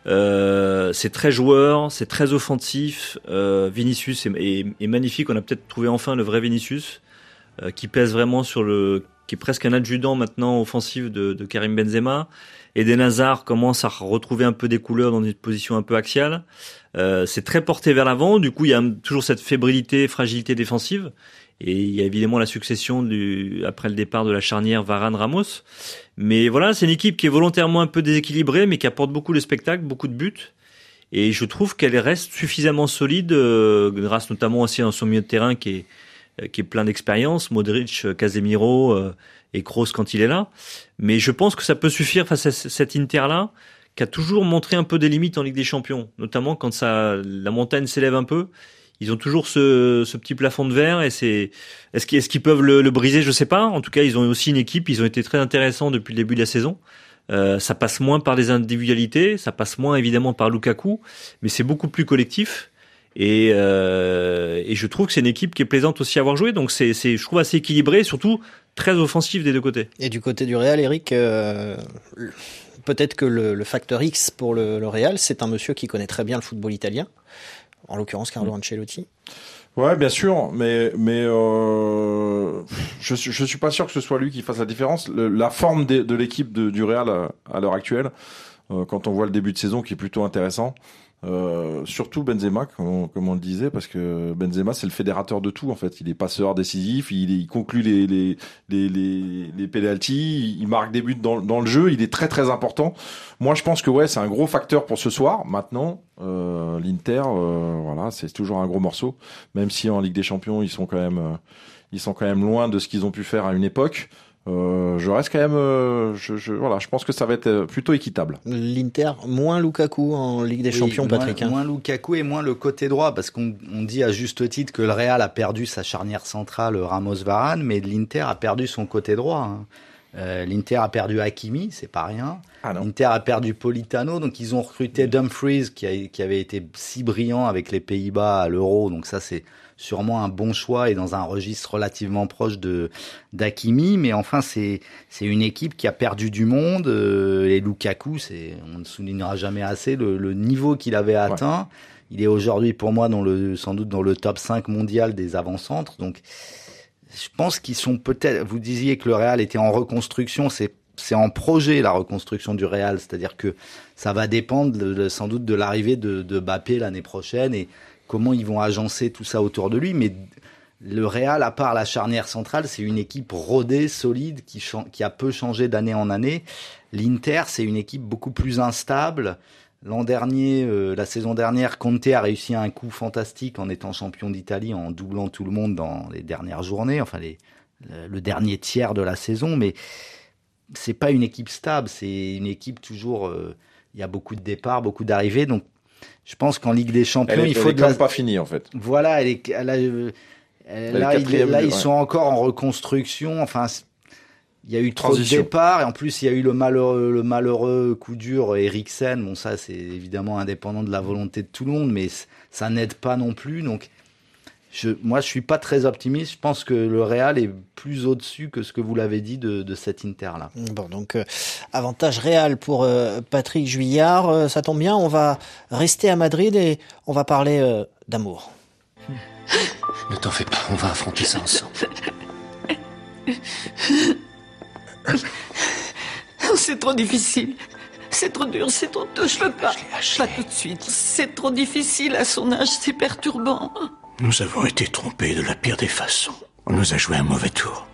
Euh, c'est très joueur, c'est très offensif. Euh, Vinicius est, est- est magnifique. On a peut-être trouvé enfin le vrai Vinicius euh, qui pèse vraiment sur le, qui est presque un adjudant maintenant offensif de, de Karim Benzema. Eden Hazard commence à retrouver un peu des couleurs dans une position un peu axiale. Euh, c'est très porté vers l'avant. Du coup, il y a toujours cette fébrilité, fragilité défensive. Et il y a évidemment la succession du, après le départ de la charnière Varane-Ramos. Mais voilà, c'est une équipe qui est volontairement un peu déséquilibrée, mais qui apporte beaucoup de spectacles, beaucoup de buts. Et je trouve qu'elle reste suffisamment solide, euh, grâce notamment aussi à son milieu de terrain qui est, euh, qui est plein d'expérience, Modric, euh, Casemiro euh, et Kroos quand il est là. Mais je pense que ça peut suffire face à cet Inter-là, qui a toujours montré un peu des limites en Ligue des Champions, notamment quand ça, la montagne s'élève un peu. Ils ont toujours ce, ce petit plafond de verre et c'est est-ce qu'ils est qu'ils peuvent le, le, briser? Je sais pas. En tout cas ils ont aussi une équipe. Ils ont été très intéressants depuis le début de la saison. Euh, ça passe moins par des individualités. Ça passe moins évidemment par Lukaku. Mais c'est beaucoup plus collectif. Et, euh, et je trouve que c'est une équipe qui est plaisante aussi à avoir joué. Donc c'est je trouve assez équilibré surtout très offensif des deux côtés. Et du côté du Real Eric euh, peut-être que le, le, facteur X pour le, le Real c'est un monsieur qui connaît très bien le football italien en l'occurrence Carlo Mm. Ancelotti. Ouais, bien sûr, mais mais euh, je je suis pas sûr que ce soit lui qui fasse la différence. Le, la forme de, de l'équipe du Real à, à l'heure actuelle, euh, quand on voit le début de saison qui est plutôt intéressant. Euh, surtout Benzema, comme on, comme on, le disait, parce que Benzema c'est le fédérateur de tout en fait. Il est passeur décisif, il, il conclut les les les les, les penalties, il marque des buts dans, dans le jeu, il est très très important. Moi je pense que ouais c'est un gros facteur pour ce soir. Maintenant euh, l'Inter, euh, voilà c'est toujours un gros morceau, même si en Ligue des Champions ils sont quand même euh, ils sont quand même loin de ce qu'ils ont pu faire à une époque. Euh, je reste quand même, euh, je, je, voilà, je pense que ça va être euh, plutôt équitable. L'Inter moins Lukaku en Ligue des oui, Champions, moins, Patrick. Hein. Moins Lukaku et moins le côté droit, parce qu'on dit à juste titre que le Real a perdu sa charnière centrale Ramos-Varane, mais l'Inter a perdu son côté droit. Hein. Euh, L'Inter a perdu Hakimi, c'est pas rien. Ah L'Inter a perdu Politano, donc ils ont recruté Dumfries qui, a, qui avait été si brillant avec les Pays-Bas à l'Euro, donc ça c'est sûrement un bon choix et dans un registre relativement proche de d'Akimi, mais enfin c'est c'est une équipe qui a perdu du monde euh, et Lukaku, c'est on ne soulignera jamais assez le, le niveau qu'il avait atteint. Ouais. Il est aujourd'hui pour moi dans le sans doute dans le top 5 mondial des avant-centres, donc je pense qu'ils sont peut-être. Vous disiez que le Real était en reconstruction, c'est c'est en projet la reconstruction du Real, c'est-à-dire que ça va dépendre de, sans doute de l'arrivée de, de Bappé l'année prochaine et comment ils vont agencer tout ça autour de lui. Mais le Real, à part la charnière centrale, c'est une équipe rodée, solide, qui, qui a peu changé d'année en année. L'Inter, c'est une équipe beaucoup plus instable. L'an dernier, euh, la saison dernière, Conte a réussi un coup fantastique en étant champion d'Italie, en doublant tout le monde dans les dernières journées, enfin les, le, dernier tiers de la saison. Mais c'est pas une équipe stable, c'est une équipe toujours. Euh, il y a beaucoup de départs, beaucoup d'arrivées, donc je pense qu'en Ligue des Champions, elle est, il faut elle est la... pas fini en fait. Voilà, elle est, elle a, elle, elle là, il, là, ils sont encore en reconstruction. Enfin, il y a eu trop de départs et en plus il y a eu le malheureux, le malheureux coup dur Eriksen. Bon, ça c'est évidemment indépendant de la volonté de tout le monde, mais ça n'aide pas non plus. Donc, je, moi, je suis pas très optimiste. Je pense que le Real est plus au-dessus que ce que vous l'avez dit de, de cet Inter-là. Bon, donc euh, avantage Real pour euh, Patrick Juillard. Euh, ça tombe bien, on va rester à Madrid et on va parler euh, d'amour. Ne t'en fais pas, on va affronter ça ensemble. C'est trop difficile. C'est trop dur, c'est trop tôt, je peux pas. Je pas tout de suite. C'est trop difficile à son âge, c'est perturbant. Nous avons été trompés de la pire des façons. On nous a joué un mauvais tour.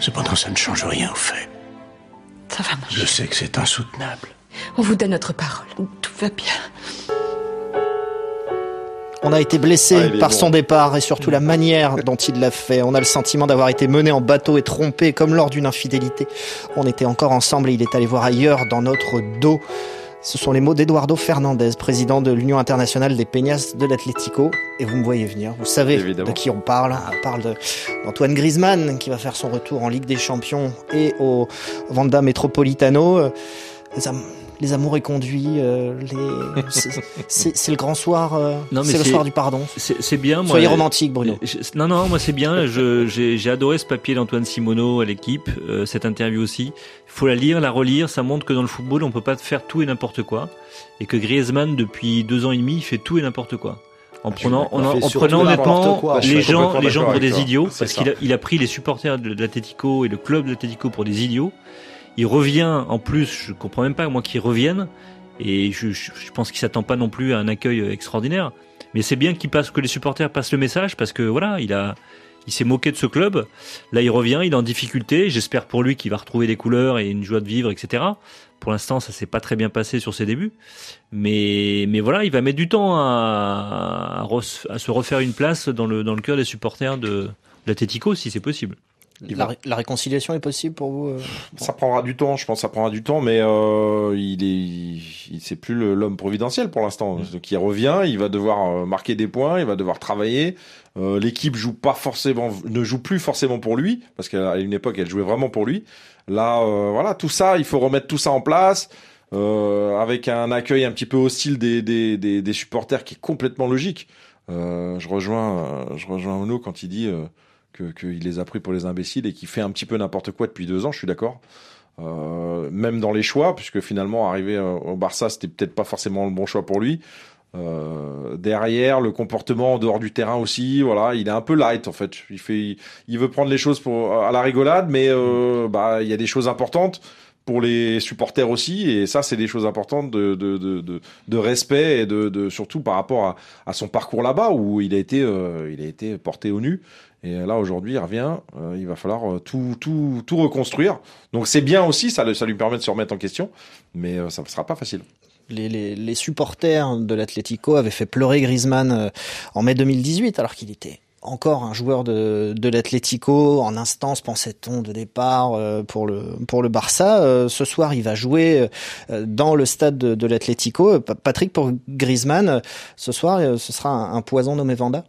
Cependant, ça ne change rien au fait. Ça va marcher. Je sais que c'est insoutenable. On vous donne notre parole. Tout va bien. On a été blessé ah, par bon. son départ et surtout la manière dont il l'a fait. On a le sentiment d'avoir été mené en bateau et trompé comme lors d'une infidélité. On était encore ensemble et il est allé voir ailleurs dans notre dos. Ce sont les mots d'Eduardo Fernandez, président de l'Union internationale des Peñas de l'Atlético. Et vous me voyez venir, vous savez Évidemment. de qui on parle. On parle d'Antoine Griezmann qui va faire son retour en Ligue des Champions et au Vanda Metropolitano. Am les amours et conduits, euh, les... c'est le grand soir, euh, c'est le soir du pardon. C'est bien. Moi, Soyez romantique, Bruno. Je, non, non, moi c'est bien. J'ai adoré ce papier d'Antoine Simoneau à l'équipe, euh, cette interview aussi. Il faut la lire, la relire. Ça montre que dans le football, on peut pas faire tout et n'importe quoi, et que Griezmann depuis deux ans et demi, il fait tout et n'importe quoi en prenant, en, en prenant honnêtement quoi. les gens, les gens pour des idiots, parce qu'il a, il a pris les supporters de l'Atletico et le club de l'Atletico pour des idiots. Il revient en plus, je comprends même pas moi qu'il revienne, et je, pense qu'il s'attend pas non plus à un accueil extraordinaire. Mais c'est bien qu'il passe, que les supporters passent le message parce que voilà, il a, il s'est moqué de ce club. Là, il revient, il est en difficulté. J'espère pour lui qu'il va retrouver des couleurs et une joie de vivre, etc. Pour l'instant, ça s'est pas très bien passé sur ses débuts, mais mais voilà, il va mettre du temps à se refaire une place dans le dans le cœur des supporters de l'Atletico si c'est possible. La, ré- la réconciliation est possible pour vous euh Ça prendra du temps, je pense, que ça prendra du temps, mais euh, il est, il, c'est plus l'homme providentiel pour l'instant. Donc il revient, il va devoir euh, marquer des points, il va devoir travailler. Euh, L'équipe joue pas forcément, ne joue plus forcément pour lui, parce qu'à une époque elle jouait vraiment pour lui. Là, euh, voilà, tout ça, il faut remettre tout ça en place. euh, avec un accueil un petit peu hostile des, des, des, des supporters qui est complètement logique. Euh, je rejoins, je rejoins Ono quand il dit euh, que qu'il les a pris pour les imbéciles et qu'il fait un petit peu n'importe quoi depuis deux ans. Je suis d'accord. Euh, même dans les choix, puisque finalement arriver euh, au Barça, c'était peut-être pas forcément le bon choix pour lui. Euh, derrière, le comportement en dehors du terrain aussi, voilà, il est un peu light en fait. Il fait, il veut prendre les choses pour à la rigolade, mais euh, bah il y a des choses importantes pour les supporters aussi, et ça c'est des choses importantes de de, de, de, respect et de, surtout par rapport à, à son parcours là-bas où il a été euh, il a été porté au nu. Et là aujourd'hui, il revient, euh, il va falloir euh, tout tout tout reconstruire. Donc c'est bien aussi, ça ça lui permet de se remettre en question, mais ça ne sera pas facile. les, les, les supporters de l'Atlético avaient fait pleurer Griezmann en mai 2018 alors qu'il était encore un joueur de, de l'Atlético en instance pensait-on de départ euh, pour le pour le Barça. Euh, ce soir il va jouer euh, dans le stade de, de l'Atlético. Pa- Patrick pour Griezmann ce soir ce sera un, un poison nommé Vanda?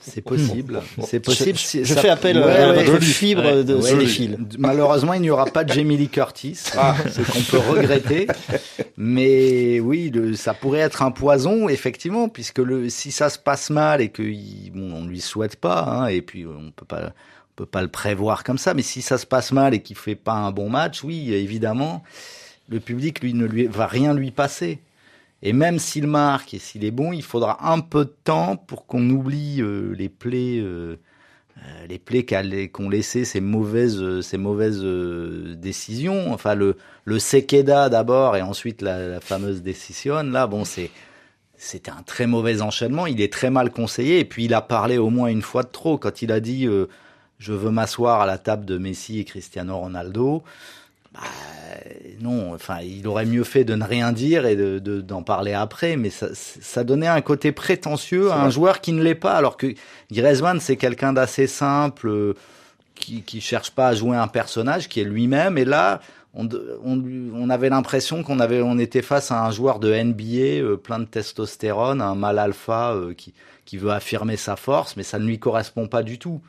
C'est possible. C'est possible. je- je ça- fais appel Ouais, à ouais. votre fibre Ouais. de Ouais. cinéphile. Malheureusement, il n'y aura pas de Jamie Lee Curtis, Ah. ce qu'on peut regretter. Mais oui, le- ça pourrait être un poison, effectivement, puisque le, si ça se passe mal et que il- bon, on lui souhaite pas, hein, et puis on peut pas, on peut pas le prévoir comme ça. Mais si ça se passe mal et qu'il fait pas un bon match, oui, évidemment, le public lui ne lui va rien lui passer. Et même s'il marque et s'il est bon, il faudra un peu de temps pour qu'on oublie euh, les plaies, euh, euh, les plaies qu'ont laissé ces mauvaises, ces mauvaises décisions. Enfin, le, le d'abord et ensuite la, fameuse décision. Là, bon, c'est c'était un très mauvais enchaînement. Il est très mal conseillé et puis il a parlé au moins une fois de trop quand il a dit je veux m'asseoir à la table de Messi et Cristiano Ronaldo. Bah, non, enfin, il aurait mieux fait de ne rien dire et de, de- d'en parler après, mais ça, ça donnait un côté prétentieux à un joueur qui ne l'est pas, alors que Griezmann, c'est quelqu'un d'assez simple, euh, qui, qui cherche pas à jouer un personnage, qui est lui-même, et là, on, on, on avait l'impression qu'on avait, on était face à un joueur de NBA euh, plein de testostérone, un mâle alpha euh, qui, qui veut affirmer sa force, mais ça ne lui correspond pas du tout.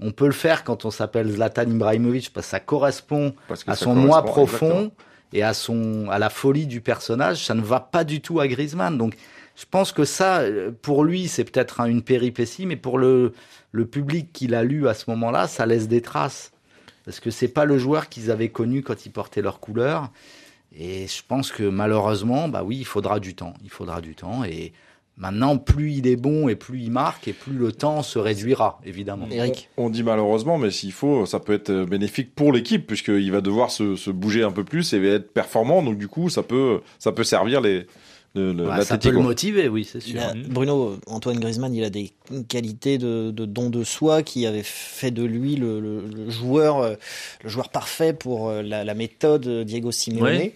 On peut le faire quand on s'appelle Zlatan Ibrahimovic parce que ça correspond Parce que à ça son moi profond exactement. et à son à la folie du personnage. Ça ne va pas du tout à Griezmann. Donc je pense que ça, pour lui, c'est peut-être un- une péripétie, mais pour le le public qui l'a lu à ce moment-là, ça laisse des traces parce que c'est pas le joueur qu'ils avaient connu quand ils portaient leurs couleurs. Et je pense que malheureusement, bah oui, il faudra du temps. Il faudra du temps. Et maintenant, plus il est bon et plus il marque, et plus le temps se réduira, évidemment. On dit malheureusement, mais s'il faut, ça peut être euh, bénéfique pour l'équipe puisqu'il va devoir se, se bouger un peu plus et va être performant. Donc du coup, ça peut, ça peut servir les. Le- le- ça peut le motiver, oui, c'est sûr. A- Bruno, Antoine Griezmann, il a des qualités de, de don de soi qui avaient fait de lui le, le- le joueur, euh, le joueur parfait pour euh, la, la méthode Diego Simeone. Ouais.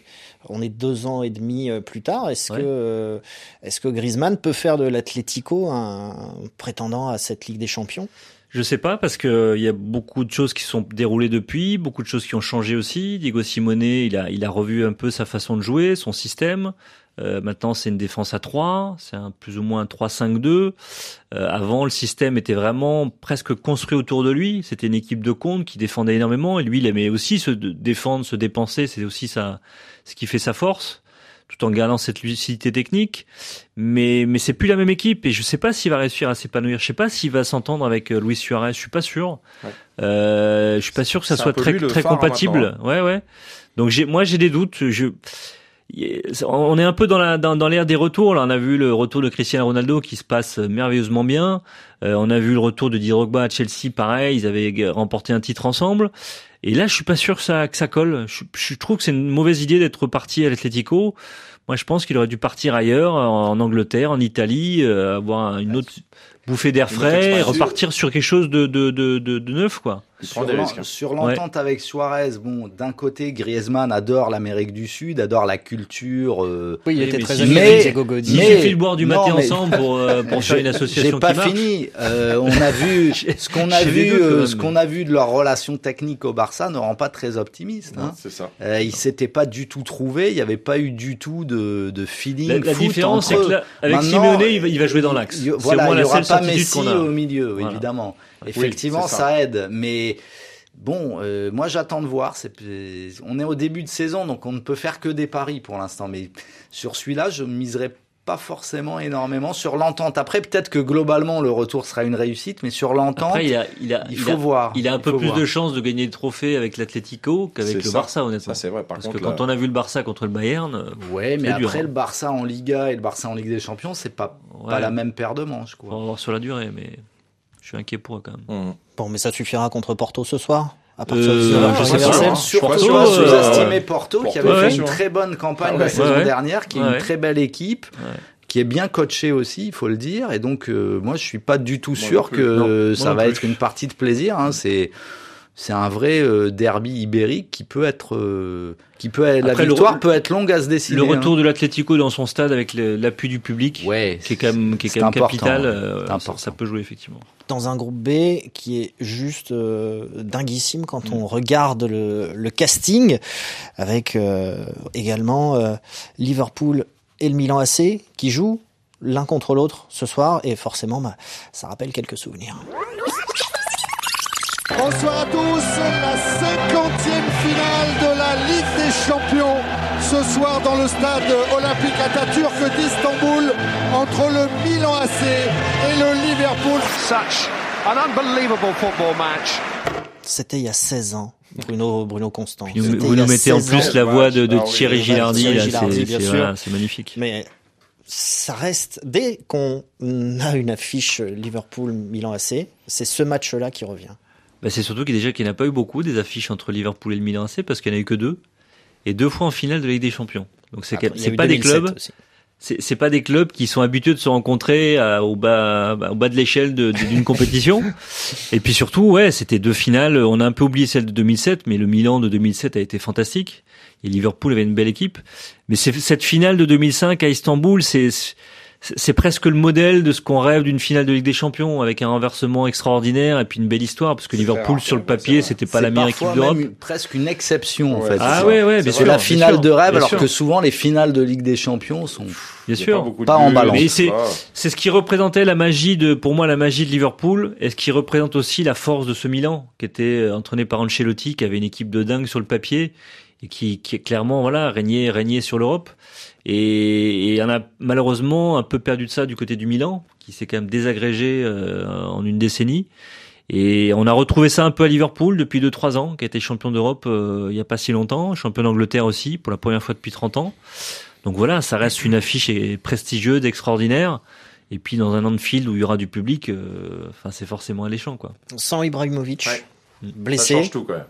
On est deux ans et demi euh, plus tard. Est-ce Ouais. que, est-ce que Griezmann peut faire de l'Atlético un prétendant à cette Ligue des Champions? Je sais pas parce que il y a beaucoup de choses qui sont déroulées depuis, beaucoup de choses qui ont changé aussi. Diego Simone, il a il a revu un peu sa façon de jouer, son système. Euh, maintenant, c'est une défense à 3, c'est un plus ou moins un 3-5-2. Euh, avant, le système était vraiment presque construit autour de lui. C'était une équipe de compte qui défendait énormément et lui, il aimait aussi se défendre, se dépenser. C'est aussi ça, ce qui fait sa force, tout en gardant cette lucidité technique. Mais mais c'est plus la même équipe et je sais pas s'il va réussir à s'épanouir. Je sais pas s'il va s'entendre avec euh, Luis Suarez. Je suis pas sûr. Ouais. Euh, je suis pas sûr que ça soit très très hein, compatible. maintenant, Ouais ouais. Donc j'ai moi j'ai des doutes. Je on est un peu dans la dans, dans l'ère des retours. Là, on a vu le retour de Cristiano Ronaldo qui se passe merveilleusement bien. Euh, on a vu le retour de Didier Drogba à Chelsea, pareil. Ils avaient remporté un titre ensemble. Et là, je suis pas sûr que ça que ça colle. Je, je trouve que c'est une mauvaise idée d'être parti à l'Atlético. Moi, je pense qu'il aurait dû partir ailleurs, en Angleterre, en Italie, euh, avoir une autre bouffée d'air frais, expérience. repartir sur quelque chose de de de, de, de neuf, quoi. Sur l'en- Sur l'entente avec Suarez, bon, d'un côté, Griezmann adore l'Amérique du Sud, adore la culture. euh, Oui, il était mais très mais- avec Diego Godin. Il mais- suffit de boire du mais- ensemble pour, euh, pour faire une association J'ai pas qui fini. Euh, on a vu ce qu'on a vu, deux, euh, ce qu'on a vu de leur relation technique au Barça ne rend pas très optimiste. Hein. C'est ça. Euh, ils s'étaient pas du tout trouvés, il n'y avait pas eu du tout de, de feeling. La, la foot différence, c'est que là, avec Simeone, il va, il va jouer dans l'axe. il- Voilà, il aura pas Messi a. au milieu, Voilà. évidemment. Effectivement, ça. ça. aide, mais bon, euh, moi j'attends de voir. C'est, on est au début de saison, donc on ne peut faire que des paris pour l'instant. Mais sur celui-là, je miserai pas forcément énormément sur l'entente. Après, peut-être que globalement le retour sera une réussite, mais sur l'entente, Après, il, a, il, a, il il faut a- voir. Il a un Il peu plus voir. de chances de gagner le trophée avec l'Atlético qu'avec le ça. Barça, honnêtement. Ça, c'est vrai. Par Parce contre, que quand on a vu le Barça contre le Bayern, euh, Ouais, mais dur, après hein. le Barça en Liga et le Barça en Ligue des Champions, c'est pas, pas la même paire de manches. Quoi. on va voir sur la durée, mais je suis inquiet pour eux quand même. Hum. Bon, mais ça suffira contre Porto ce soir? À partir Euh, de je sais pas, Universel hein. Surtout Porto, pas euh, sous-estimer Porto, qui avait ouais. fait une très bonne campagne Ah la saison Ouais, ouais. dernière, qui est Ouais. une très belle équipe, Ouais. qui est bien coachée aussi, il faut le dire. Et donc, euh, moi, je suis pas du tout Moi sûr que Non, ça va être une partie de plaisir. Hein. C'est c'est un vrai euh, derby ibérique qui peut être, euh, qui peut être, la Après, le victoire re- peut être longue à se décider. Le retour hein. de l'Atlético dans son stade avec l'appui du public, ouais, qui est quand même, qui est c'est quand même capital, euh, important. ça peut jouer effectivement. Dans un groupe B qui est juste euh, dinguissime quand Mm. on regarde le, le casting, avec euh, également euh, Liverpool et le Milan AC qui jouent l'un contre l'autre ce soir, et forcément, bah, ça rappelle quelques souvenirs. Bonsoir à tous, la cinquantième finale de la Ligue des Champions ce soir dans le stade olympique Atatürk d'Istanbul entre le Milan AC et le Liverpool. Such an unbelievable football match. C'était il y a 16 ans, Bruno, Bruno Constant. Puis vous, nous mettez en 16 plus ans. la voix de, de Ah Thierry oui, Gilardi, voilà, c'est magnifique. Mais ça reste, dès qu'on a une affiche Liverpool-Milan AC, c'est ce match-là qui revient. Bah, c'est surtout qu'il déjà qu'il n'y en a pas eu beaucoup des affiches entre Liverpool et le Milan AC parce qu'il n'y en a eu que deux et deux fois en finale de la Ligue des Champions. Donc c'est pas des 2007 clubs, c'est pas des clubs qui sont habitués de se rencontrer à- au bas au bas de l'échelle d'une compétition. Et puis surtout ouais, c'était deux finales, on a un peu oublié celle de 2007 mais le Milan de 2007 a été fantastique et Liverpool avait une belle équipe. Mais cette finale de 2005 à Istanbul, c'est c'est presque le modèle de ce qu'on rêve d'une finale de Ligue des Champions avec un renversement extraordinaire et puis une belle histoire parce que Liverpool sur le papier c'était pas la meilleure équipe d'Europe. presque une exception en Ouais, fait. c'est Ah ouais ouais, C'est bien C'est sûr. la finale sûr, de rêve, alors sûr, que souvent les finales de Ligue des Champions sont. bien sûr. pas en balance. Mais c'est c'est ce qui représentait la magie de pour moi la magie de Liverpool et ce qui représente aussi la force de ce Milan qui était euh, entraîné par Ancelotti qui avait une équipe de dingue sur le papier et qui, qui clairement voilà régnait régnait sur l'Europe et, et on a malheureusement un peu perdu de ça du côté du Milan qui s'est quand même désagrégé euh, en une décennie et on a retrouvé ça un peu à Liverpool depuis 2-3 ans qui a été champion d'Europe euh, il y a pas si longtemps champion d'Angleterre aussi pour la première fois depuis 30 ans donc voilà ça reste une affiche prestigieuse extraordinaire et puis dans un Anfield où il y aura du public, euh, enfin c'est forcément alléchant quoi. Sans Ibrahimovic, Ouais. blessé, Ça change tout quand même.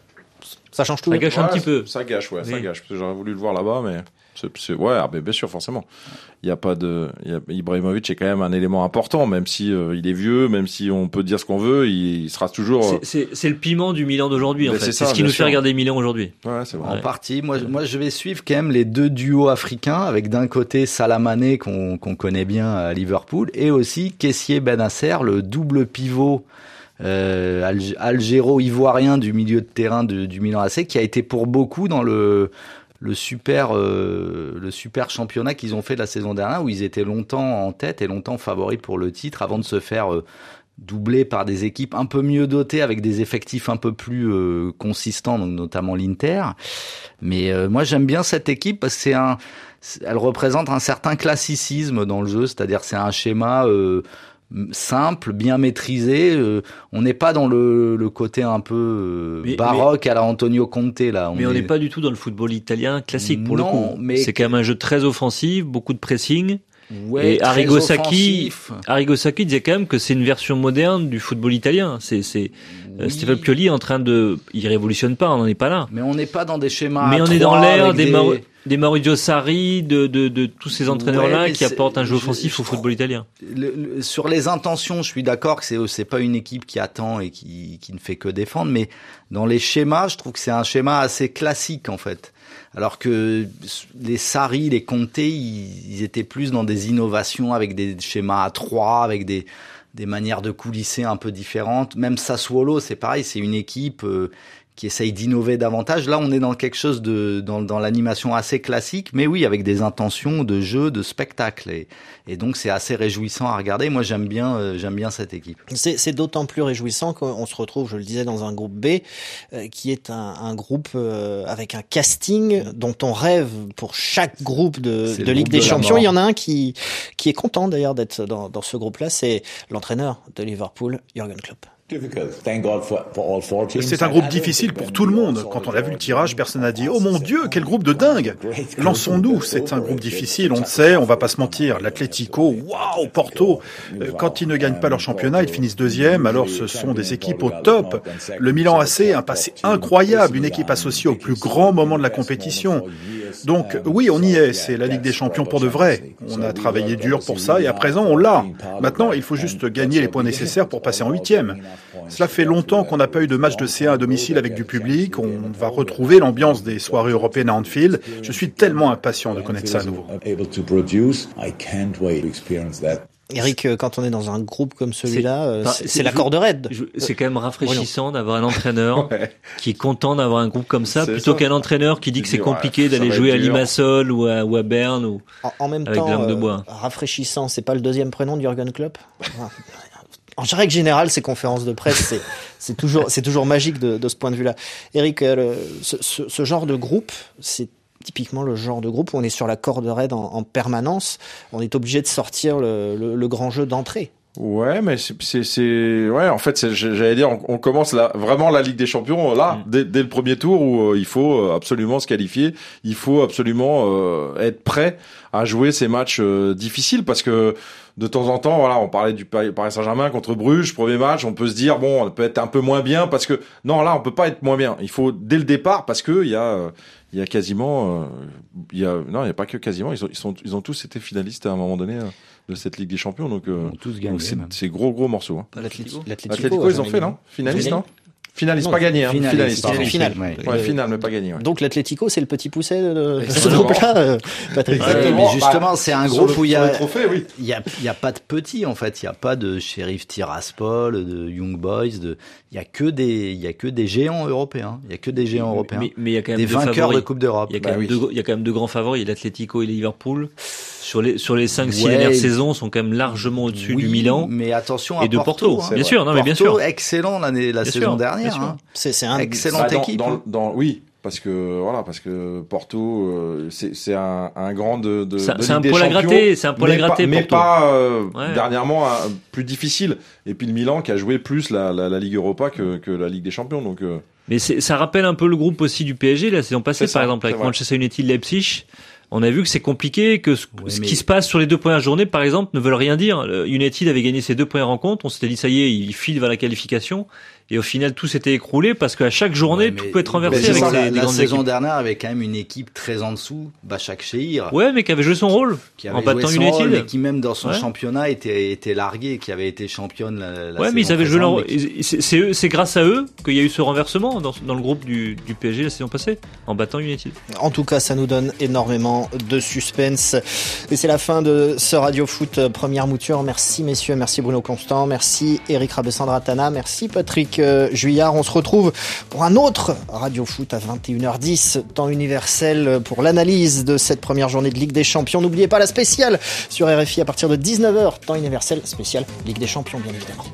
ça change tout. Ça gâche un petit peu. Ça gâche, ouais, ça gâche. Parce que J'aurais voulu le voir là-bas, mais ouais, ah, mais bien sûr, forcément. Il y a pas de, il y a, Ibrahimovic est quand même un élément important, même si euh, il est vieux, même si on peut dire ce qu'on veut, il, il sera toujours. C'est- le piment du Milan d'aujourd'hui en Mais fait. c'est ce qui nous fait regarder Milan aujourd'hui. Ouais, c'est vrai. En Ouais. partie. Moi, moi, je vais suivre quand même les deux duos africains, avec d'un côté Salamane qu'on qu'on connaît bien à Liverpool, et aussi Kessier Benasser, le double pivot euh, alg- algéro-ivoirien du milieu de terrain de- du Milan AC, qui a été pour beaucoup dans le le super euh, le super championnat qu'ils ont fait la saison dernière, où ils étaient longtemps en tête et longtemps favoris pour le titre, avant de se faire euh, doublé par des équipes un peu mieux dotées avec des effectifs un peu plus euh, consistants, donc notamment l'Inter. Mais euh, moi j'aime bien cette équipe parce que c'est un, elle représente un certain classicisme dans le jeu, c'est-à-dire c'est un schéma euh, simple, bien maîtrisé. euh, on n'est pas dans le, le côté un peu euh, Mais- baroque à la Antonio Conte là. mais on est- n'est pas du tout dans le football italien classique pour Non, le coup. mais- C'est quand même un jeu très offensif, beaucoup de pressing. Ouais, et Arrigo Sacchi. Arrigo Sacchi disait quand même que c'est une version moderne du football italien. C'est c'est euh, Oui. Stéphane Pioli est en train de, il révolutionne pas, on n'en est pas là. Mais on n'est pas dans des schémas. Mais on est dans l'ère des, des... Des Maurizio Sarri, de, de, de tous ces entraîneurs-là Ouais, qui apportent un jeu offensif je- au football italien. Le- le- sur les intentions, je suis d'accord que c'est c'est pas une équipe qui attend et qui, qui ne fait que défendre, mais dans les schémas, je trouve que c'est un schéma assez classique en fait. Alors que les Sarri, les Conte, ils, ils étaient plus dans des innovations avec des schémas à trois, avec des des manières de coulisser un peu différentes. Même Sassuolo, c'est pareil, c'est une équipe euh, qui essaye d'innover davantage. Là, on est dans quelque chose de dans, dans l'animation assez classique, mais oui, avec des intentions de jeu, de spectacle, et, et donc c'est assez réjouissant à regarder. Moi, j'aime bien euh, j'aime bien cette équipe. C'est d'autant plus réjouissant qu'on se retrouve, je le disais, dans un groupe B euh, qui est un, un groupe euh, avec un casting dont on rêve pour chaque groupe de, de Ligue des de Champions. Il y en a un qui qui est content d'ailleurs d'être dans, dans ce groupe-là, c'est l'entraîneur de Liverpool, Jürgen Klopp. C'est un groupe difficile pour tout le monde. Quand on a vu le tirage, personne n'a dit ⁇ Oh mon Dieu, quel groupe de dingue !⁇ Lançons-nous, c'est un groupe difficile, on le sait, on va pas se mentir. L'Atlético, waouh, Porto, euh, quand ils ne gagnent pas leur championnat, ils finissent deuxième, alors ce sont des équipes au top. Le Milan AC, un passé incroyable, une équipe associée au plus grand moment de la compétition. Donc oui, on y est, c'est la Ligue des Champions pour de vrai. On a travaillé dur pour ça et à présent on l'a. Maintenant, il faut juste gagner les points nécessaires pour passer en huitième. Cela fait longtemps qu'on n'a pas eu de match de C1 à domicile avec du public. On va retrouver l'ambiance des soirées européennes à Anfield. Je suis tellement impatient de connaître ça à nouveau. Eric, euh, quand on est dans un groupe comme celui-là, euh, c'est la corde raide. C'est quand même rafraîchissant d'avoir un entraîneur qui est content d'avoir un groupe comme ça, plutôt qu'un entraîneur qui dit que c'est compliqué d'aller jouer à Limassol ou à, ou à Berne ou en, même avec temps, de bois. Euh, rafraîchissant, c'est pas le deuxième prénom de Jürgen Klopp? en règle générale, ces conférences de presse, c'est toujours, c'est toujours magique de, de, ce point de vue-là. Eric, le, ce, ce, ce, genre de groupe, c'est typiquement le genre de groupe où on est sur la corde raide en, en permanence. On est obligé de sortir le, le, le grand jeu d'entrée. Ouais, mais c'est, c'est, ouais, en fait, j'allais dire, on, on, commence là, vraiment la Ligue des Champions là, mm. dès, dès, le premier tour où euh, il faut absolument se qualifier, il faut absolument euh, être prêt à jouer ces matchs euh, difficiles parce que de temps en temps, voilà, on parlait du Paris Saint-Germain contre Bruges, premier match, on peut se dire bon, on peut être un peu moins bien parce que non, là, on peut pas être moins bien. Il faut dès le départ parce que il y a il y a quasiment il y a non, il y a pas que quasiment, ils, ont, ils sont ils ont tous été finalistes à un moment donné de cette Ligue des Champions. Donc, euh, donc c'est gros gros morceaux. Hein. L'Atlético, ils ont fait non Finaliste, non Finaliste, pas gagné. Hein. Finaliste, finaliste, finale. Ouais, ouais, finale, mais pas gagné. Ouais. Donc l'Atlético, c'est le petit pousset de ce groupe-là, euh, Patrick. Ouais, mais justement, c'est un groupe le, où il y a, oui. il y a, il y a pas de petits en fait. Il y a pas de shérif Tiraspol, de Young Boys, de, il y a que des, il y a que des géants européens. Il y a que des géants européens. Mais, mais il y a quand même des vainqueurs favoris. de Coupe d'Europe. Il y a quand bah, même oui. deux, il y a quand même deux grands favoris, l'Atlético et Liverpool. Sur les sur les cinq six dernières saisons, sont quand même largement au-dessus oui, du Milan. Mais attention à et de Porto. Porto hein. bien sûr, non mais bien Porto, sûr. excellent l'année, la bien saison sûr, dernière. Hein. C'est un excellente bah, dans, équipe. Dans, dans, oui, parce que voilà, parce que Porto, euh, c'est un, un grand de. de c'est un poil à gratter, c'est un poil à gratter. Mais Porto. pas euh, ouais. dernièrement un, plus difficile. Et puis le Milan qui a joué plus la, la, la Ligue Europa que, que la Ligue des Champions, donc. Euh... Mais ça rappelle un peu le groupe aussi du PSG la saison passée, ça, par exemple, avec Manchester United, Leipzig on a vu que c'est compliqué, que ce, Ouais, ce mais- qui se passe sur les deux premières journées, par exemple, ne veulent rien dire. United avait gagné ses deux premières rencontres, on s'était dit ça y est, il file vers la qualification, et au final tout s'était écroulé parce qu'à chaque journée Ouais, tout peut être renversé avec la, ces, des la grandes saison équipes. dernière avait quand même une équipe très en dessous, Bachak Shehir, Ouais, mais qui avait joué son rôle qui en avait battant joué son United. mais qui même dans son Ouais. championnat était, était largué, qui avait été championne la, la ouais, mais ils saison avaient joué leur qui- Et c'est grâce à eux qu'il y a eu ce renversement dans, dans le groupe du, du PSG la saison passée, en battant United. En tout cas, ça nous donne énormément de suspense. Et c'est la fin de ce Radio Foot euh, première mouture. Merci messieurs, merci Bruno Constant, merci Eric Rabessandratana, merci Patrick euh, Juillard. On se retrouve pour un autre Radio Foot à 21h10, temps universel pour l'analyse de cette première journée de Ligue des Champions. N'oubliez pas la spéciale sur RFI à partir de 19h, temps universel spécial Ligue des Champions bien évidemment.